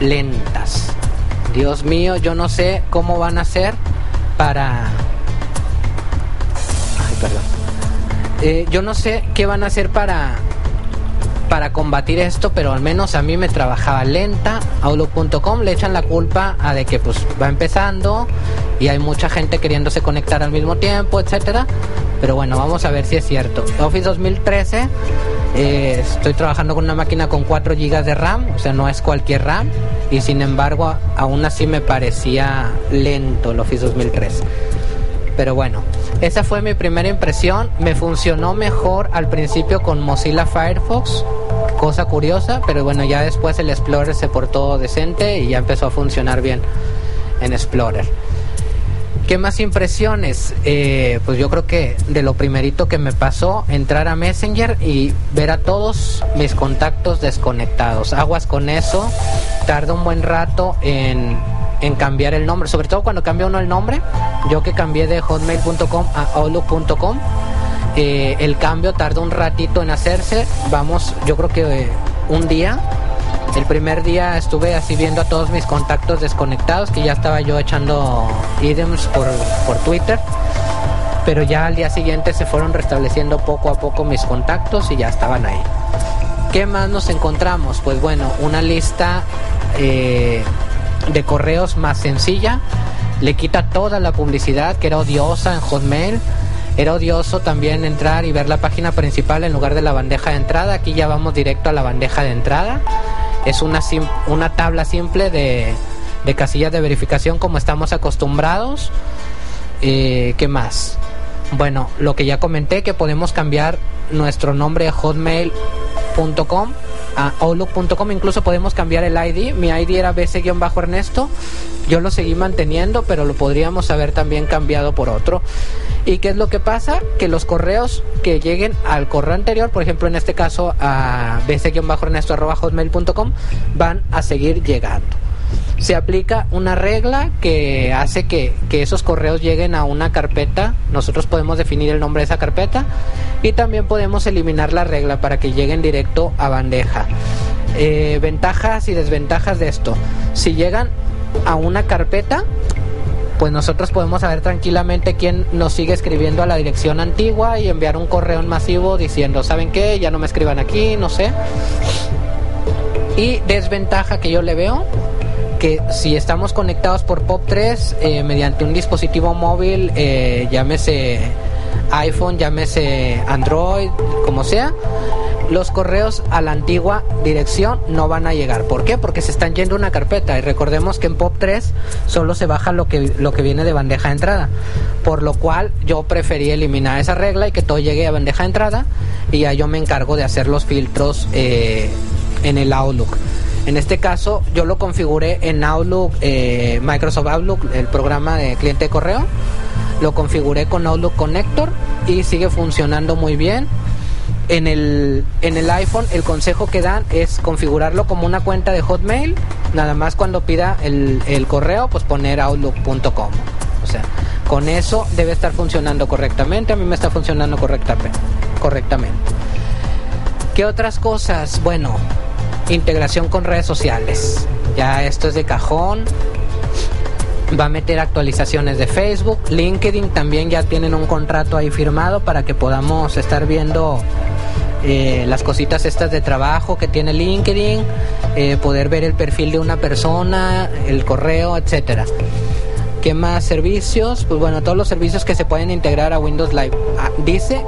lentas. Dios mío, yo no sé cómo van a ser para... Ay, perdón. Eh, yo no sé qué van a hacer para para combatir esto, pero al menos a mí me trabajaba lenta. Outlook.com le echan la culpa a de que pues va empezando y hay mucha gente queriéndose conectar al mismo tiempo, etcétera. Pero bueno, vamos a ver si es cierto. Office 2013 eh, estoy trabajando con una máquina con 4 GB de RAM, o sea, no es cualquier RAM y sin embargo aún así me parecía lento el Office 2013. Pero bueno, esa fue mi primera impresión. Me funcionó mejor al principio con Mozilla Firefox, cosa curiosa, pero bueno, ya después el Explorer se portó decente y ya empezó a funcionar bien en Explorer. ¿Qué más impresiones? Eh, pues yo creo que de lo primerito que me pasó, entrar a Messenger y ver a todos mis contactos desconectados. Aguas con eso, tarda un buen rato en en cambiar el nombre, sobre todo cuando cambia uno el nombre. Yo que cambié de hotmail.com a outlook.com, eh, el cambio tardó un ratito en hacerse. Vamos, yo creo que eh, un día. El primer día estuve así viendo a todos mis contactos desconectados, que ya estaba yo echando idioms por, por Twitter. Pero ya al día siguiente se fueron restableciendo poco a poco mis contactos y ya estaban ahí. ¿Qué más nos encontramos? Pues bueno, una lista eh, de correos más sencilla, le quita toda la publicidad que era odiosa en Hotmail. Era odioso también entrar y ver la página principal en lugar de la bandeja de entrada. Aquí ya vamos directo a la bandeja de entrada. Es una, una tabla simple de, de casillas de verificación como estamos acostumbrados. ¿Qué más? Bueno, lo que ya comenté, que podemos cambiar nuestro nombre a hotmail.com a outlook.com incluso podemos cambiar el ID. Mi ID era bc-ernesto. Yo lo seguí manteniendo, pero lo podríamos haber también cambiado por otro. ¿Y qué es lo que pasa? Que los correos que lleguen al correo anterior, por ejemplo en este caso a bc-ernesto.hotmail.com, van a seguir llegando se aplica una regla que hace que, esos correos lleguen a una carpeta. Nosotros podemos definir el nombre de esa carpeta y también podemos eliminar la regla para que lleguen directo a bandeja. Eh, ventajas y desventajas de esto. Si llegan a una carpeta, pues nosotros podemos saber tranquilamente quién nos sigue escribiendo a la dirección antigua y enviar un correo en masivo diciendo, ¿saben qué? Ya no me escriban aquí, no sé. Y desventaja que yo le veo que si estamos conectados por POP3 eh, mediante un dispositivo móvil, eh, llámese iPhone, llámese Android, como sea, los correos a la antigua dirección no van a llegar. ¿Por qué? Porque se están yendo una carpeta y recordemos que en POP3 solo se baja lo que, lo que viene de bandeja de entrada. Por lo cual yo preferí eliminar esa regla y que todo llegue a bandeja de entrada y ya yo me encargo de hacer los filtros eh, en el Outlook. En este caso yo lo configuré en Outlook, eh, Microsoft Outlook, el programa de cliente de correo. Lo configuré con Outlook Connector y sigue funcionando muy bien. En el, en el iPhone el consejo que dan es configurarlo como una cuenta de Hotmail. Nada más cuando pida el, el correo, pues poner outlook.com. O sea, con eso debe estar funcionando correctamente. A mí me está funcionando correctamente. correctamente. ¿Qué otras cosas? Bueno, integración con redes sociales. Ya esto es de cajón. Va a meter actualizaciones de Facebook. LinkedIn también ya tienen un contrato ahí firmado para que podamos estar viendo eh, las cositas estas de trabajo que tiene LinkedIn, eh, poder ver el perfil de una persona, el correo, etcétera. ¿Qué más servicios? Pues bueno, todos los servicios que se pueden integrar a Windows Live. Ah, dice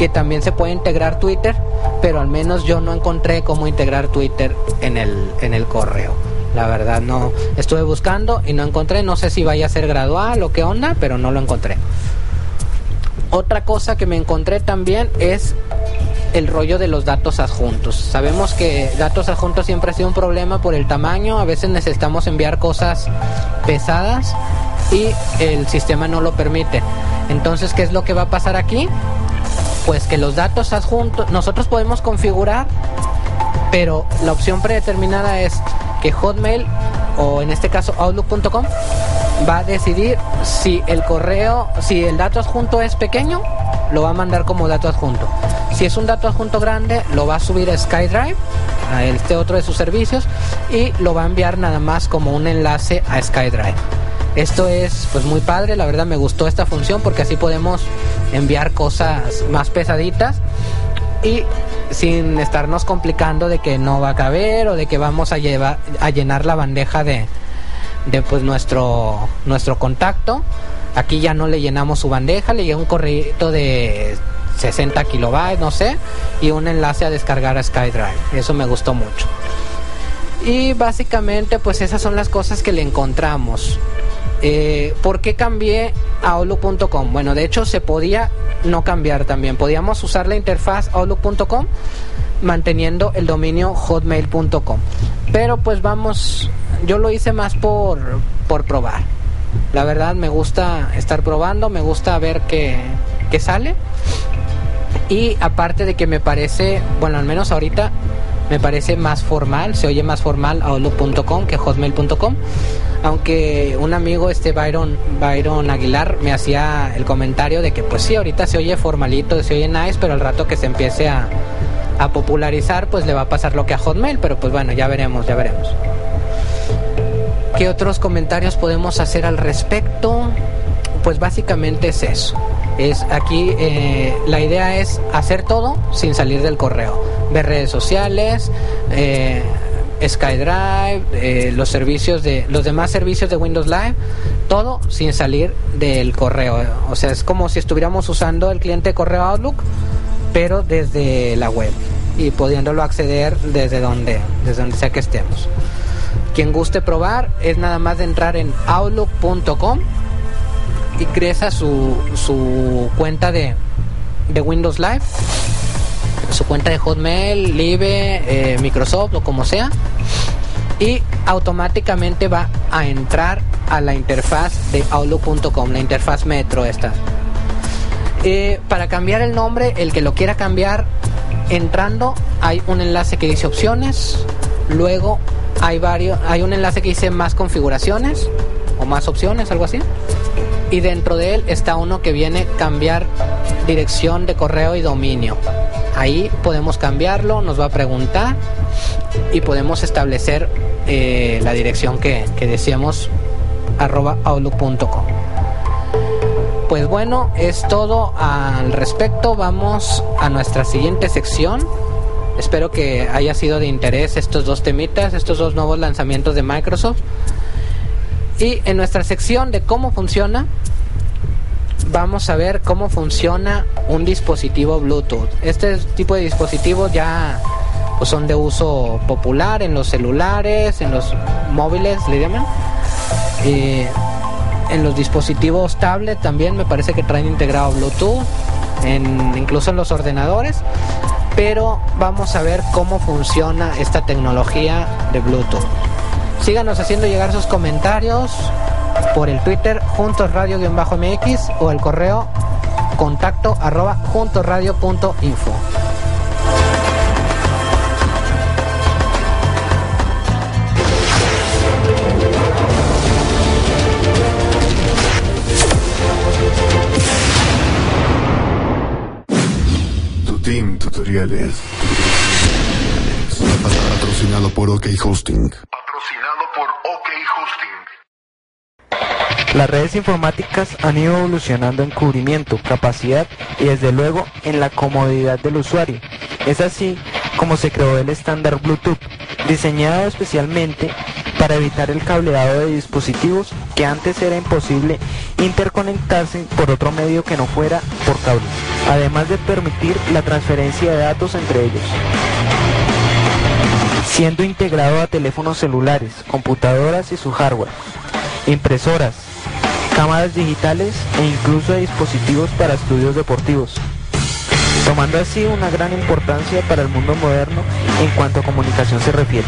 que también se puede integrar Twitter, pero al menos yo no encontré cómo integrar Twitter en el, en el correo. La verdad no estuve buscando y no encontré, no sé si vaya a ser gradual o qué onda, pero no lo encontré. Otra cosa que me encontré también es el rollo de los datos adjuntos. Sabemos que datos adjuntos siempre ha sido un problema por el tamaño, a veces necesitamos enviar cosas pesadas y el sistema no lo permite. Entonces, ¿qué es lo que va a pasar aquí? Pues que los datos adjuntos, nosotros podemos configurar, pero la opción predeterminada es que Hotmail o en este caso Outlook.com va a decidir si el correo, si el dato adjunto es pequeño, lo va a mandar como dato adjunto. Si es un dato adjunto grande, lo va a subir a SkyDrive, a este otro de sus servicios, y lo va a enviar nada más como un enlace a SkyDrive. Esto es pues muy padre, la verdad me gustó esta función porque así podemos enviar cosas más pesaditas y sin estarnos complicando de que no va a caber o de que vamos a llevar a llenar la bandeja de, pues nuestro nuestro contacto. Aquí ya no le llenamos su bandeja, le llega un correo de 60 kilobytes, no sé, y un enlace a descargar a SkyDrive. Eso me gustó mucho. Y básicamente pues esas son las cosas que le encontramos. Eh, ¿Por qué cambié a Outlook.com? Bueno, de hecho se podía no cambiar también. Podíamos usar la interfaz Outlook.com manteniendo el dominio hotmail.com. Pero pues vamos, yo lo hice más por, por probar. La verdad me gusta estar probando, me gusta ver qué, qué sale. Y aparte de que me parece, bueno, al menos ahorita me parece más formal, se oye más formal Outlook.com que hotmail.com. Aunque un amigo, este Byron, Byron Aguilar, me hacía el comentario de que pues sí, ahorita se oye formalito, se oye nice, pero al rato que se empiece a, a popularizar, pues le va a pasar lo que a Hotmail, pero pues bueno, ya veremos, ya veremos. ¿Qué otros comentarios podemos hacer al respecto? Pues básicamente es eso. Es aquí eh, la idea es hacer todo sin salir del correo. Ver redes sociales, eh, SkyDrive, eh, los servicios de los demás servicios de Windows Live, todo sin salir del correo. O sea, es como si estuviéramos usando el cliente de correo Outlook, pero desde la web y pudiéndolo acceder desde donde, desde donde sea que estemos. Quien guste probar es nada más de entrar en outlook.com crea su, su cuenta de, de Windows Live su cuenta de Hotmail, Live, eh, Microsoft o como sea y automáticamente va a entrar a la interfaz de Outlook.com, la interfaz Metro esta. Eh, para cambiar el nombre, el que lo quiera cambiar, entrando hay un enlace que dice opciones, luego hay varios, hay un enlace que dice más configuraciones o más opciones, algo así. Y dentro de él está uno que viene cambiar dirección de correo y dominio. Ahí podemos cambiarlo, nos va a preguntar y podemos establecer eh, la dirección que, que deseamos arroba outlook.com. Pues bueno, es todo al respecto. Vamos a nuestra siguiente sección. Espero que haya sido de interés estos dos temitas, estos dos nuevos lanzamientos de Microsoft. Y en nuestra sección de cómo funciona, vamos a ver cómo funciona un dispositivo Bluetooth. Este tipo de dispositivos ya pues, son de uso popular en los celulares, en los móviles, le llaman. En los dispositivos tablet también me parece que traen integrado Bluetooth, incluso en los ordenadores. Pero vamos a ver cómo funciona esta tecnología de Bluetooth. Síganos haciendo llegar sus comentarios por el Twitter Juntos Radio-MX o el correo contacto arroba juntosradio.info. Tu Team Tutoriales. Patrocinado por OK Hosting. Las redes informáticas han ido evolucionando en cubrimiento, capacidad y desde luego en la comodidad del usuario. Es así como se creó el estándar Bluetooth, diseñado especialmente para evitar el cableado de dispositivos que antes era imposible interconectarse por otro medio que no fuera por cable, además de permitir la transferencia de datos entre ellos siendo integrado a teléfonos celulares, computadoras y su hardware, impresoras, cámaras digitales e incluso dispositivos para estudios deportivos. tomando así una gran importancia para el mundo moderno en cuanto a comunicación se refiere.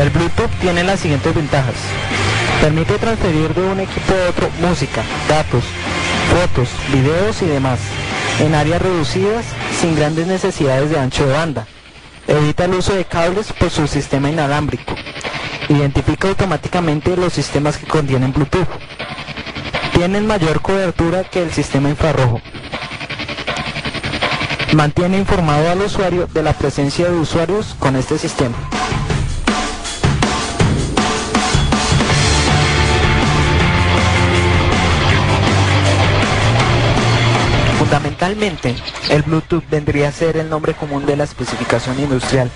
El Bluetooth tiene las siguientes ventajas. Permite transferir de un equipo a otro música, datos, fotos, videos y demás en áreas reducidas sin grandes necesidades de ancho de banda. Evita el uso de cables por su sistema inalámbrico. Identifica automáticamente los sistemas que contienen Bluetooth. Tienen mayor cobertura que el sistema infrarrojo. Mantiene informado al usuario de la presencia de usuarios con este sistema. Fundamentalmente, el Bluetooth vendría a ser el nombre común de la especificación industrial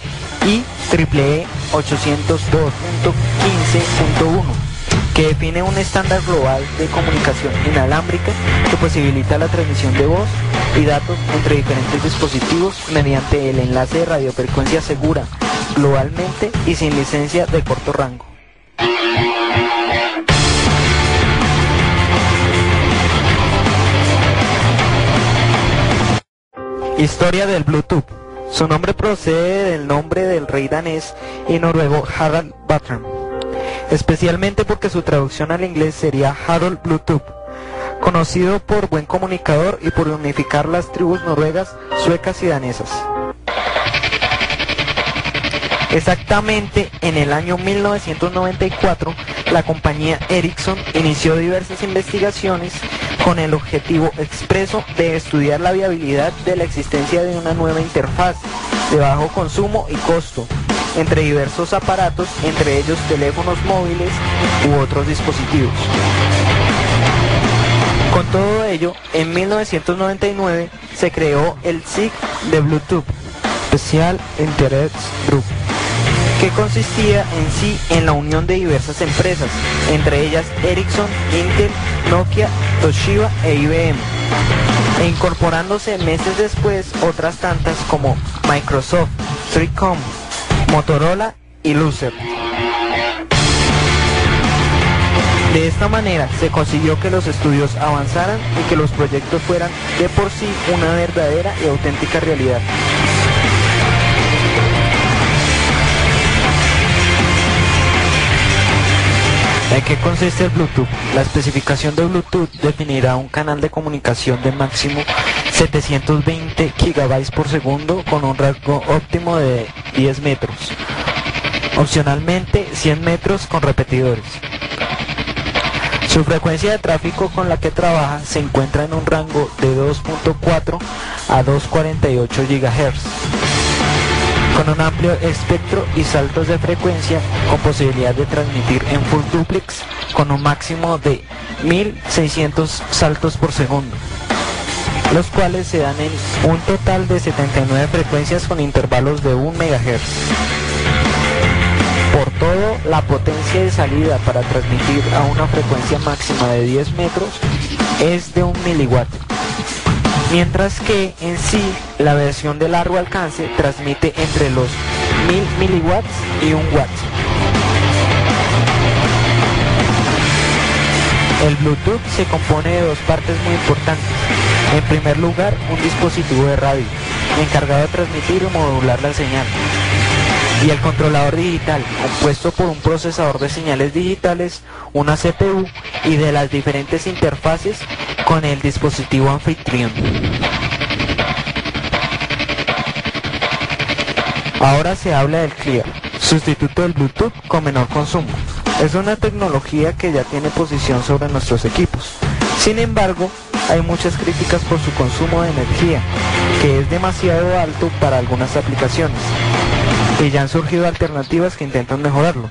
IEEE 802.15.1 que define un estándar global de comunicación inalámbrica que posibilita la transmisión de voz y datos entre diferentes dispositivos mediante el enlace de radiofrecuencia segura, globalmente y sin licencia de corto rango. Historia del Bluetooth. Su nombre procede del nombre del rey danés y noruego Harald Bartram, especialmente porque su traducción al inglés sería Harold Bluetooth, conocido por buen comunicador y por unificar las tribus noruegas, suecas y danesas. Exactamente en el año 1994, la compañía Ericsson inició diversas investigaciones con el objetivo expreso de estudiar la viabilidad de la existencia de una nueva interfaz de bajo consumo y costo entre diversos aparatos, entre ellos teléfonos móviles u otros dispositivos. Con todo ello, en 1999 se creó el SIG de Bluetooth, Special Interest Group, que consistía en sí en la unión de diversas empresas, entre ellas Ericsson, Intel, Nokia, Toshiba e IBM, e incorporándose meses después otras tantas como Microsoft, 3Com, Motorola y Lucer. De esta manera se consiguió que los estudios avanzaran y que los proyectos fueran de por sí una verdadera y auténtica realidad. ¿En qué consiste el Bluetooth? La especificación de Bluetooth definirá un canal de comunicación de máximo 720 GB por segundo con un rango óptimo de 10 metros. Opcionalmente 100 metros con repetidores. Su frecuencia de tráfico con la que trabaja se encuentra en un rango de 2.4 a 2.48 GHz con un amplio espectro y saltos de frecuencia con posibilidad de transmitir en full duplex con un máximo de 1600 saltos por segundo, los cuales se dan en un total de 79 frecuencias con intervalos de 1 MHz. Por todo, la potencia de salida para transmitir a una frecuencia máxima de 10 metros es de 1 miliwatt mientras que en sí la versión de largo alcance transmite entre los 1000 miliwatts y 1 watt. El Bluetooth se compone de dos partes muy importantes. En primer lugar, un dispositivo de radio, encargado de transmitir y modular la señal. Y el controlador digital, compuesto por un procesador de señales digitales, una CPU y de las diferentes interfaces con el dispositivo anfitrión. Ahora se habla del Clear, sustituto del Bluetooth con menor consumo. Es una tecnología que ya tiene posición sobre nuestros equipos. Sin embargo, hay muchas críticas por su consumo de energía, que es demasiado alto para algunas aplicaciones. Y ya han surgido alternativas que intentan mejorarlo.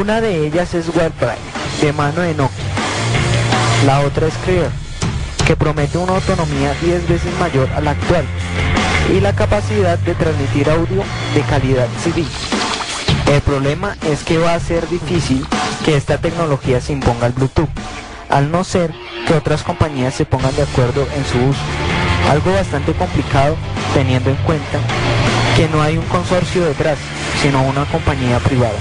Una de ellas es WebDrive, de mano de Nokia. La otra es Clear, que promete una autonomía 10 veces mayor a la actual y la capacidad de transmitir audio de calidad CD. El problema es que va a ser difícil que esta tecnología se imponga al Bluetooth, al no ser que otras compañías se pongan de acuerdo en su uso. Algo bastante complicado teniendo en cuenta que no hay un consorcio detrás, sino una compañía privada.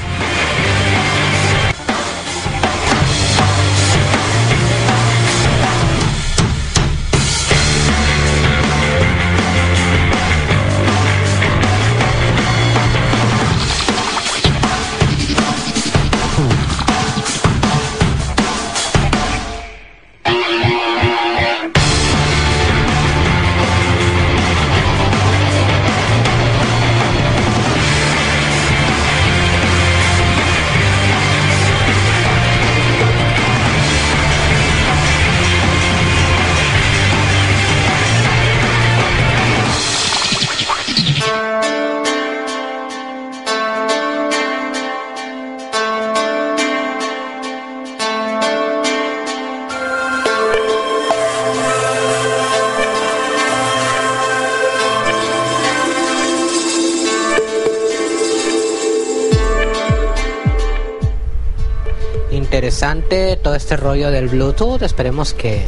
Este rollo del Bluetooth. Esperemos que,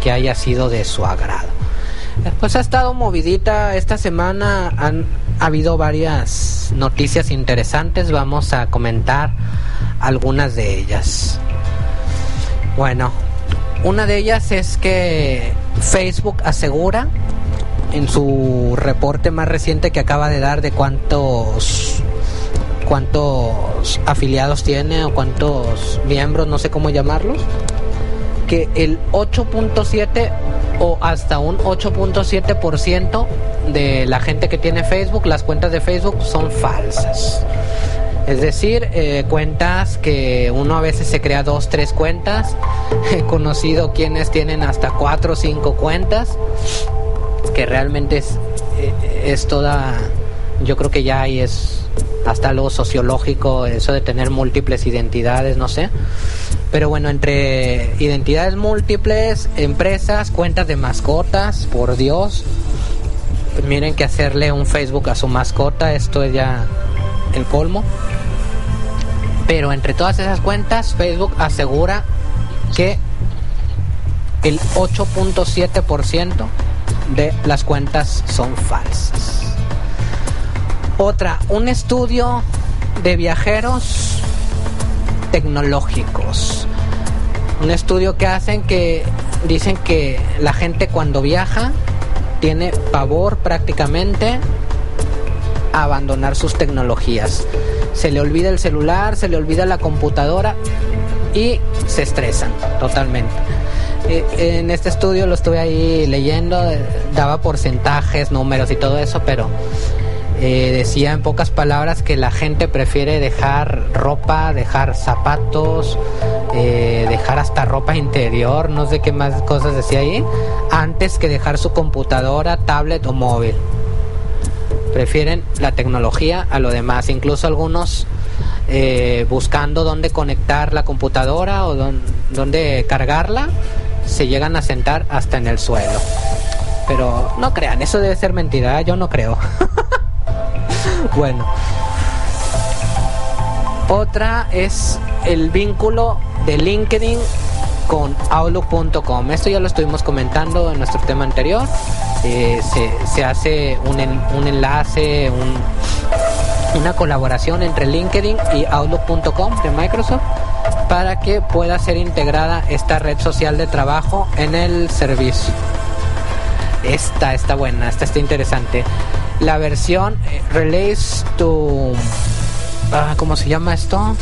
que haya sido de su agrado. Pues ha estado movidita esta semana. Han habido varias noticias interesantes. Vamos a comentar algunas de ellas. Bueno, una de ellas es que Facebook asegura en su reporte más reciente que acaba de dar de cuántos afiliados tiene o cuántos miembros, no sé cómo llamarlos, que el 8.7 o hasta un 8.7% de la gente que tiene Facebook, las cuentas de Facebook son falsas. Es decir, eh, cuentas que uno a veces se crea dos, tres cuentas. He conocido quienes tienen hasta cuatro o cinco cuentas, que realmente es, eh, es toda, yo creo que ya ahí es hasta lo sociológico, eso de tener múltiples identidades, no sé. Pero bueno, entre identidades múltiples, empresas, cuentas de mascotas, por Dios. Miren que hacerle un Facebook a su mascota, esto es ya el colmo. Pero entre todas esas cuentas, Facebook asegura que el 8.7% de las cuentas son falsas. Otra, un estudio de viajeros tecnológicos. Un estudio que hacen que dicen que la gente cuando viaja tiene pavor prácticamente a abandonar sus tecnologías. Se le olvida el celular, se le olvida la computadora y se estresan totalmente. Eh, en este estudio lo estuve ahí leyendo, daba porcentajes, números y todo eso, pero eh, decía en pocas palabras que la gente prefiere dejar ropa, dejar zapatos, eh, dejar hasta ropa interior, no sé qué más cosas decía ahí, antes que dejar su computadora, tablet o móvil. Prefieren la tecnología a lo demás, incluso algunos eh, buscando dónde conectar la computadora o dónde cargarla, se llegan a sentar hasta en el suelo. Pero no crean, eso debe ser mentira, yo no creo. bueno. Otra es el vínculo de LinkedIn con Outlook.com. Esto ya lo estuvimos comentando en nuestro tema anterior. Eh, se, hace un, un enlace, una colaboración entre LinkedIn y Outlook.com de Microsoft para que pueda ser integrada esta red social de trabajo en el servicio. Esta está buena, esta está interesante la versión eh, Relays to... Ah, ¿Cómo se llama esto?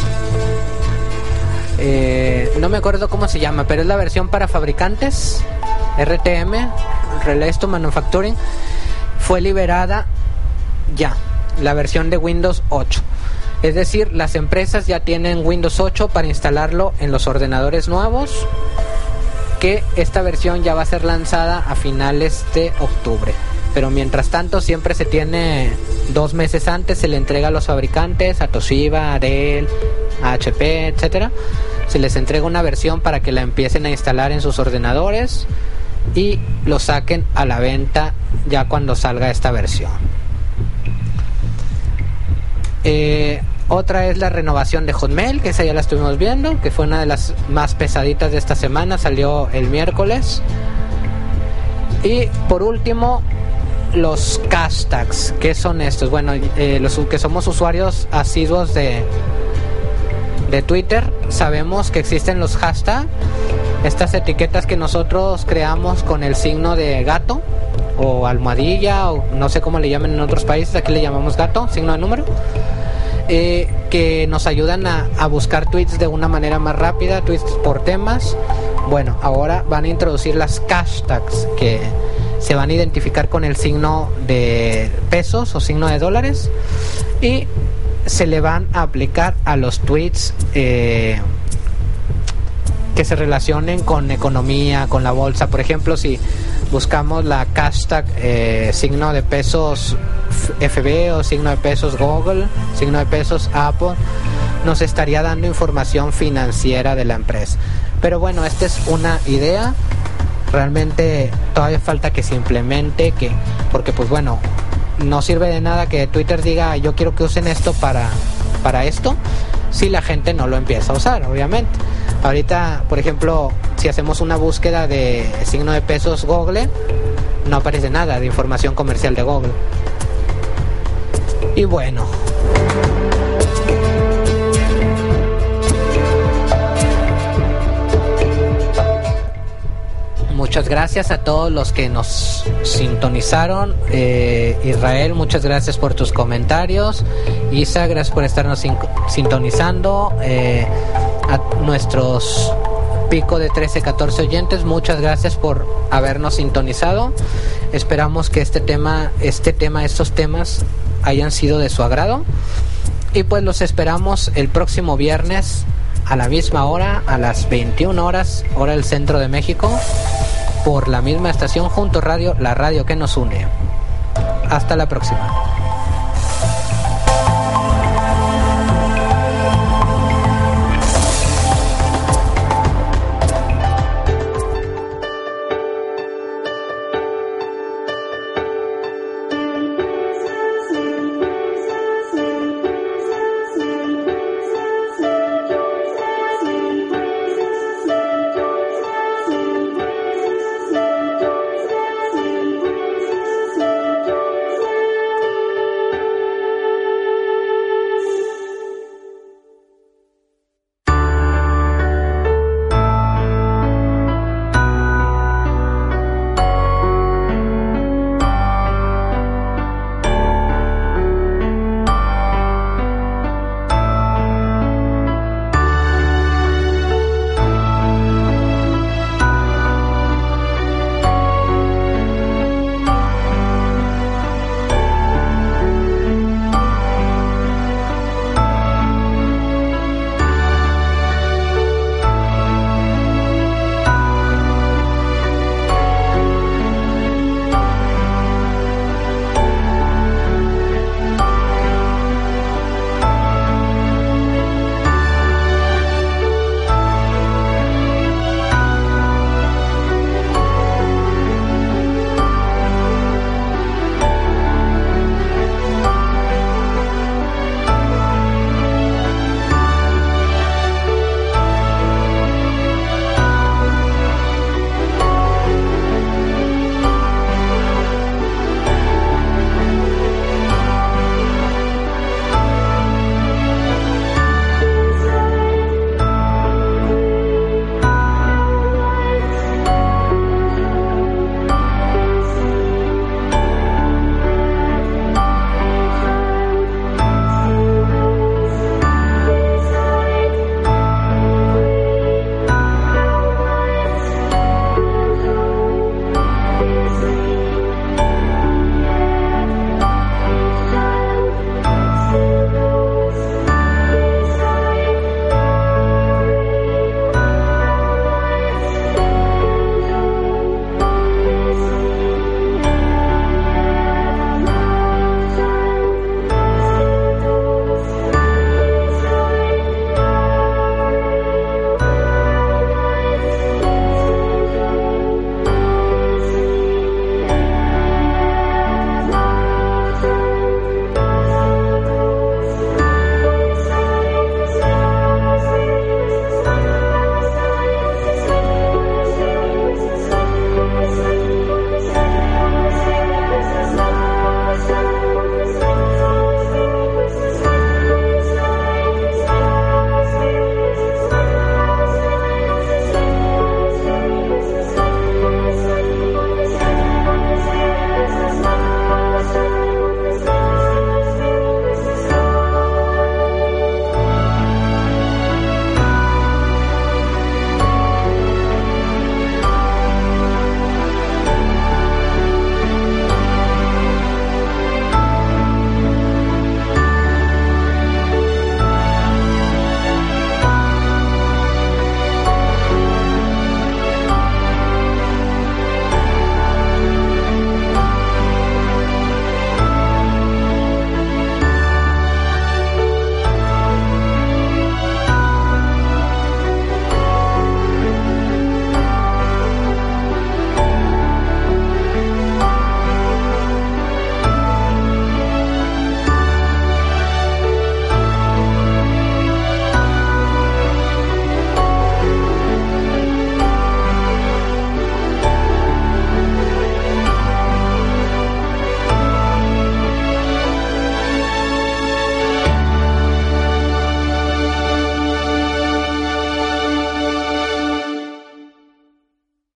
Eh, no me acuerdo cómo se llama, pero es la versión para fabricantes, RTM, Relays to Manufacturing, fue liberada ya, la versión de Windows 8. Es decir, las empresas ya tienen Windows 8 para instalarlo en los ordenadores nuevos, que esta versión ya va a ser lanzada a finales de octubre pero mientras tanto siempre se tiene dos meses antes, se le entrega a los fabricantes, a Toshiba, a Dell, a HP, etcétera, se les entrega una versión para que la empiecen a instalar en sus ordenadores y lo saquen a la venta ya cuando salga esta versión. Eh, Otra es la renovación de Hotmail, que esa ya la estuvimos viendo, que fue una de las más pesaditas de esta semana, salió el miércoles. Y por último, los hashtags. ¿Qué son estos? Bueno, eh, los que somos usuarios asiduos de, de Twitter, sabemos que existen los hashtags, estas etiquetas que nosotros creamos con el signo de gato o almohadilla o no sé cómo le llaman en otros países, aquí le llamamos gato, signo de número. Eh, que nos ayudan a, a, buscar tweets de una manera más rápida, tweets por temas. Bueno, ahora van a introducir las hashtags que se van a identificar con el signo de pesos o signo de dólares y se le van a aplicar a los tweets eh, que se relacionen con economía, con la bolsa. Por ejemplo, si buscamos la hashtag eh, signo de pesos FB o signo de pesos Google, signo de pesos Apple, nos estaría dando información financiera de la empresa. Pero bueno, esta es una idea. Realmente todavía falta que se implemente, que, porque pues bueno, no sirve de nada que Twitter diga yo quiero que usen esto para, para esto, si la gente no lo empieza a usar, obviamente. Ahorita, por ejemplo, si hacemos una búsqueda de signo de pesos Google, no aparece nada de información comercial de Google. Y bueno. Muchas gracias a todos los que nos sintonizaron. Eh, Israel, muchas gracias por tus comentarios. Isa, gracias por estarnos sintonizando. Eh, a nuestros pico de 13, 14 oyentes, muchas gracias por habernos sintonizado. Esperamos que este tema, este tema, estos temas hayan sido de su agrado. Y pues los esperamos el próximo viernes a la misma hora, a las 21 horas, hora del centro de México, por la misma estación junto radio, la radio que nos une. Hasta la próxima.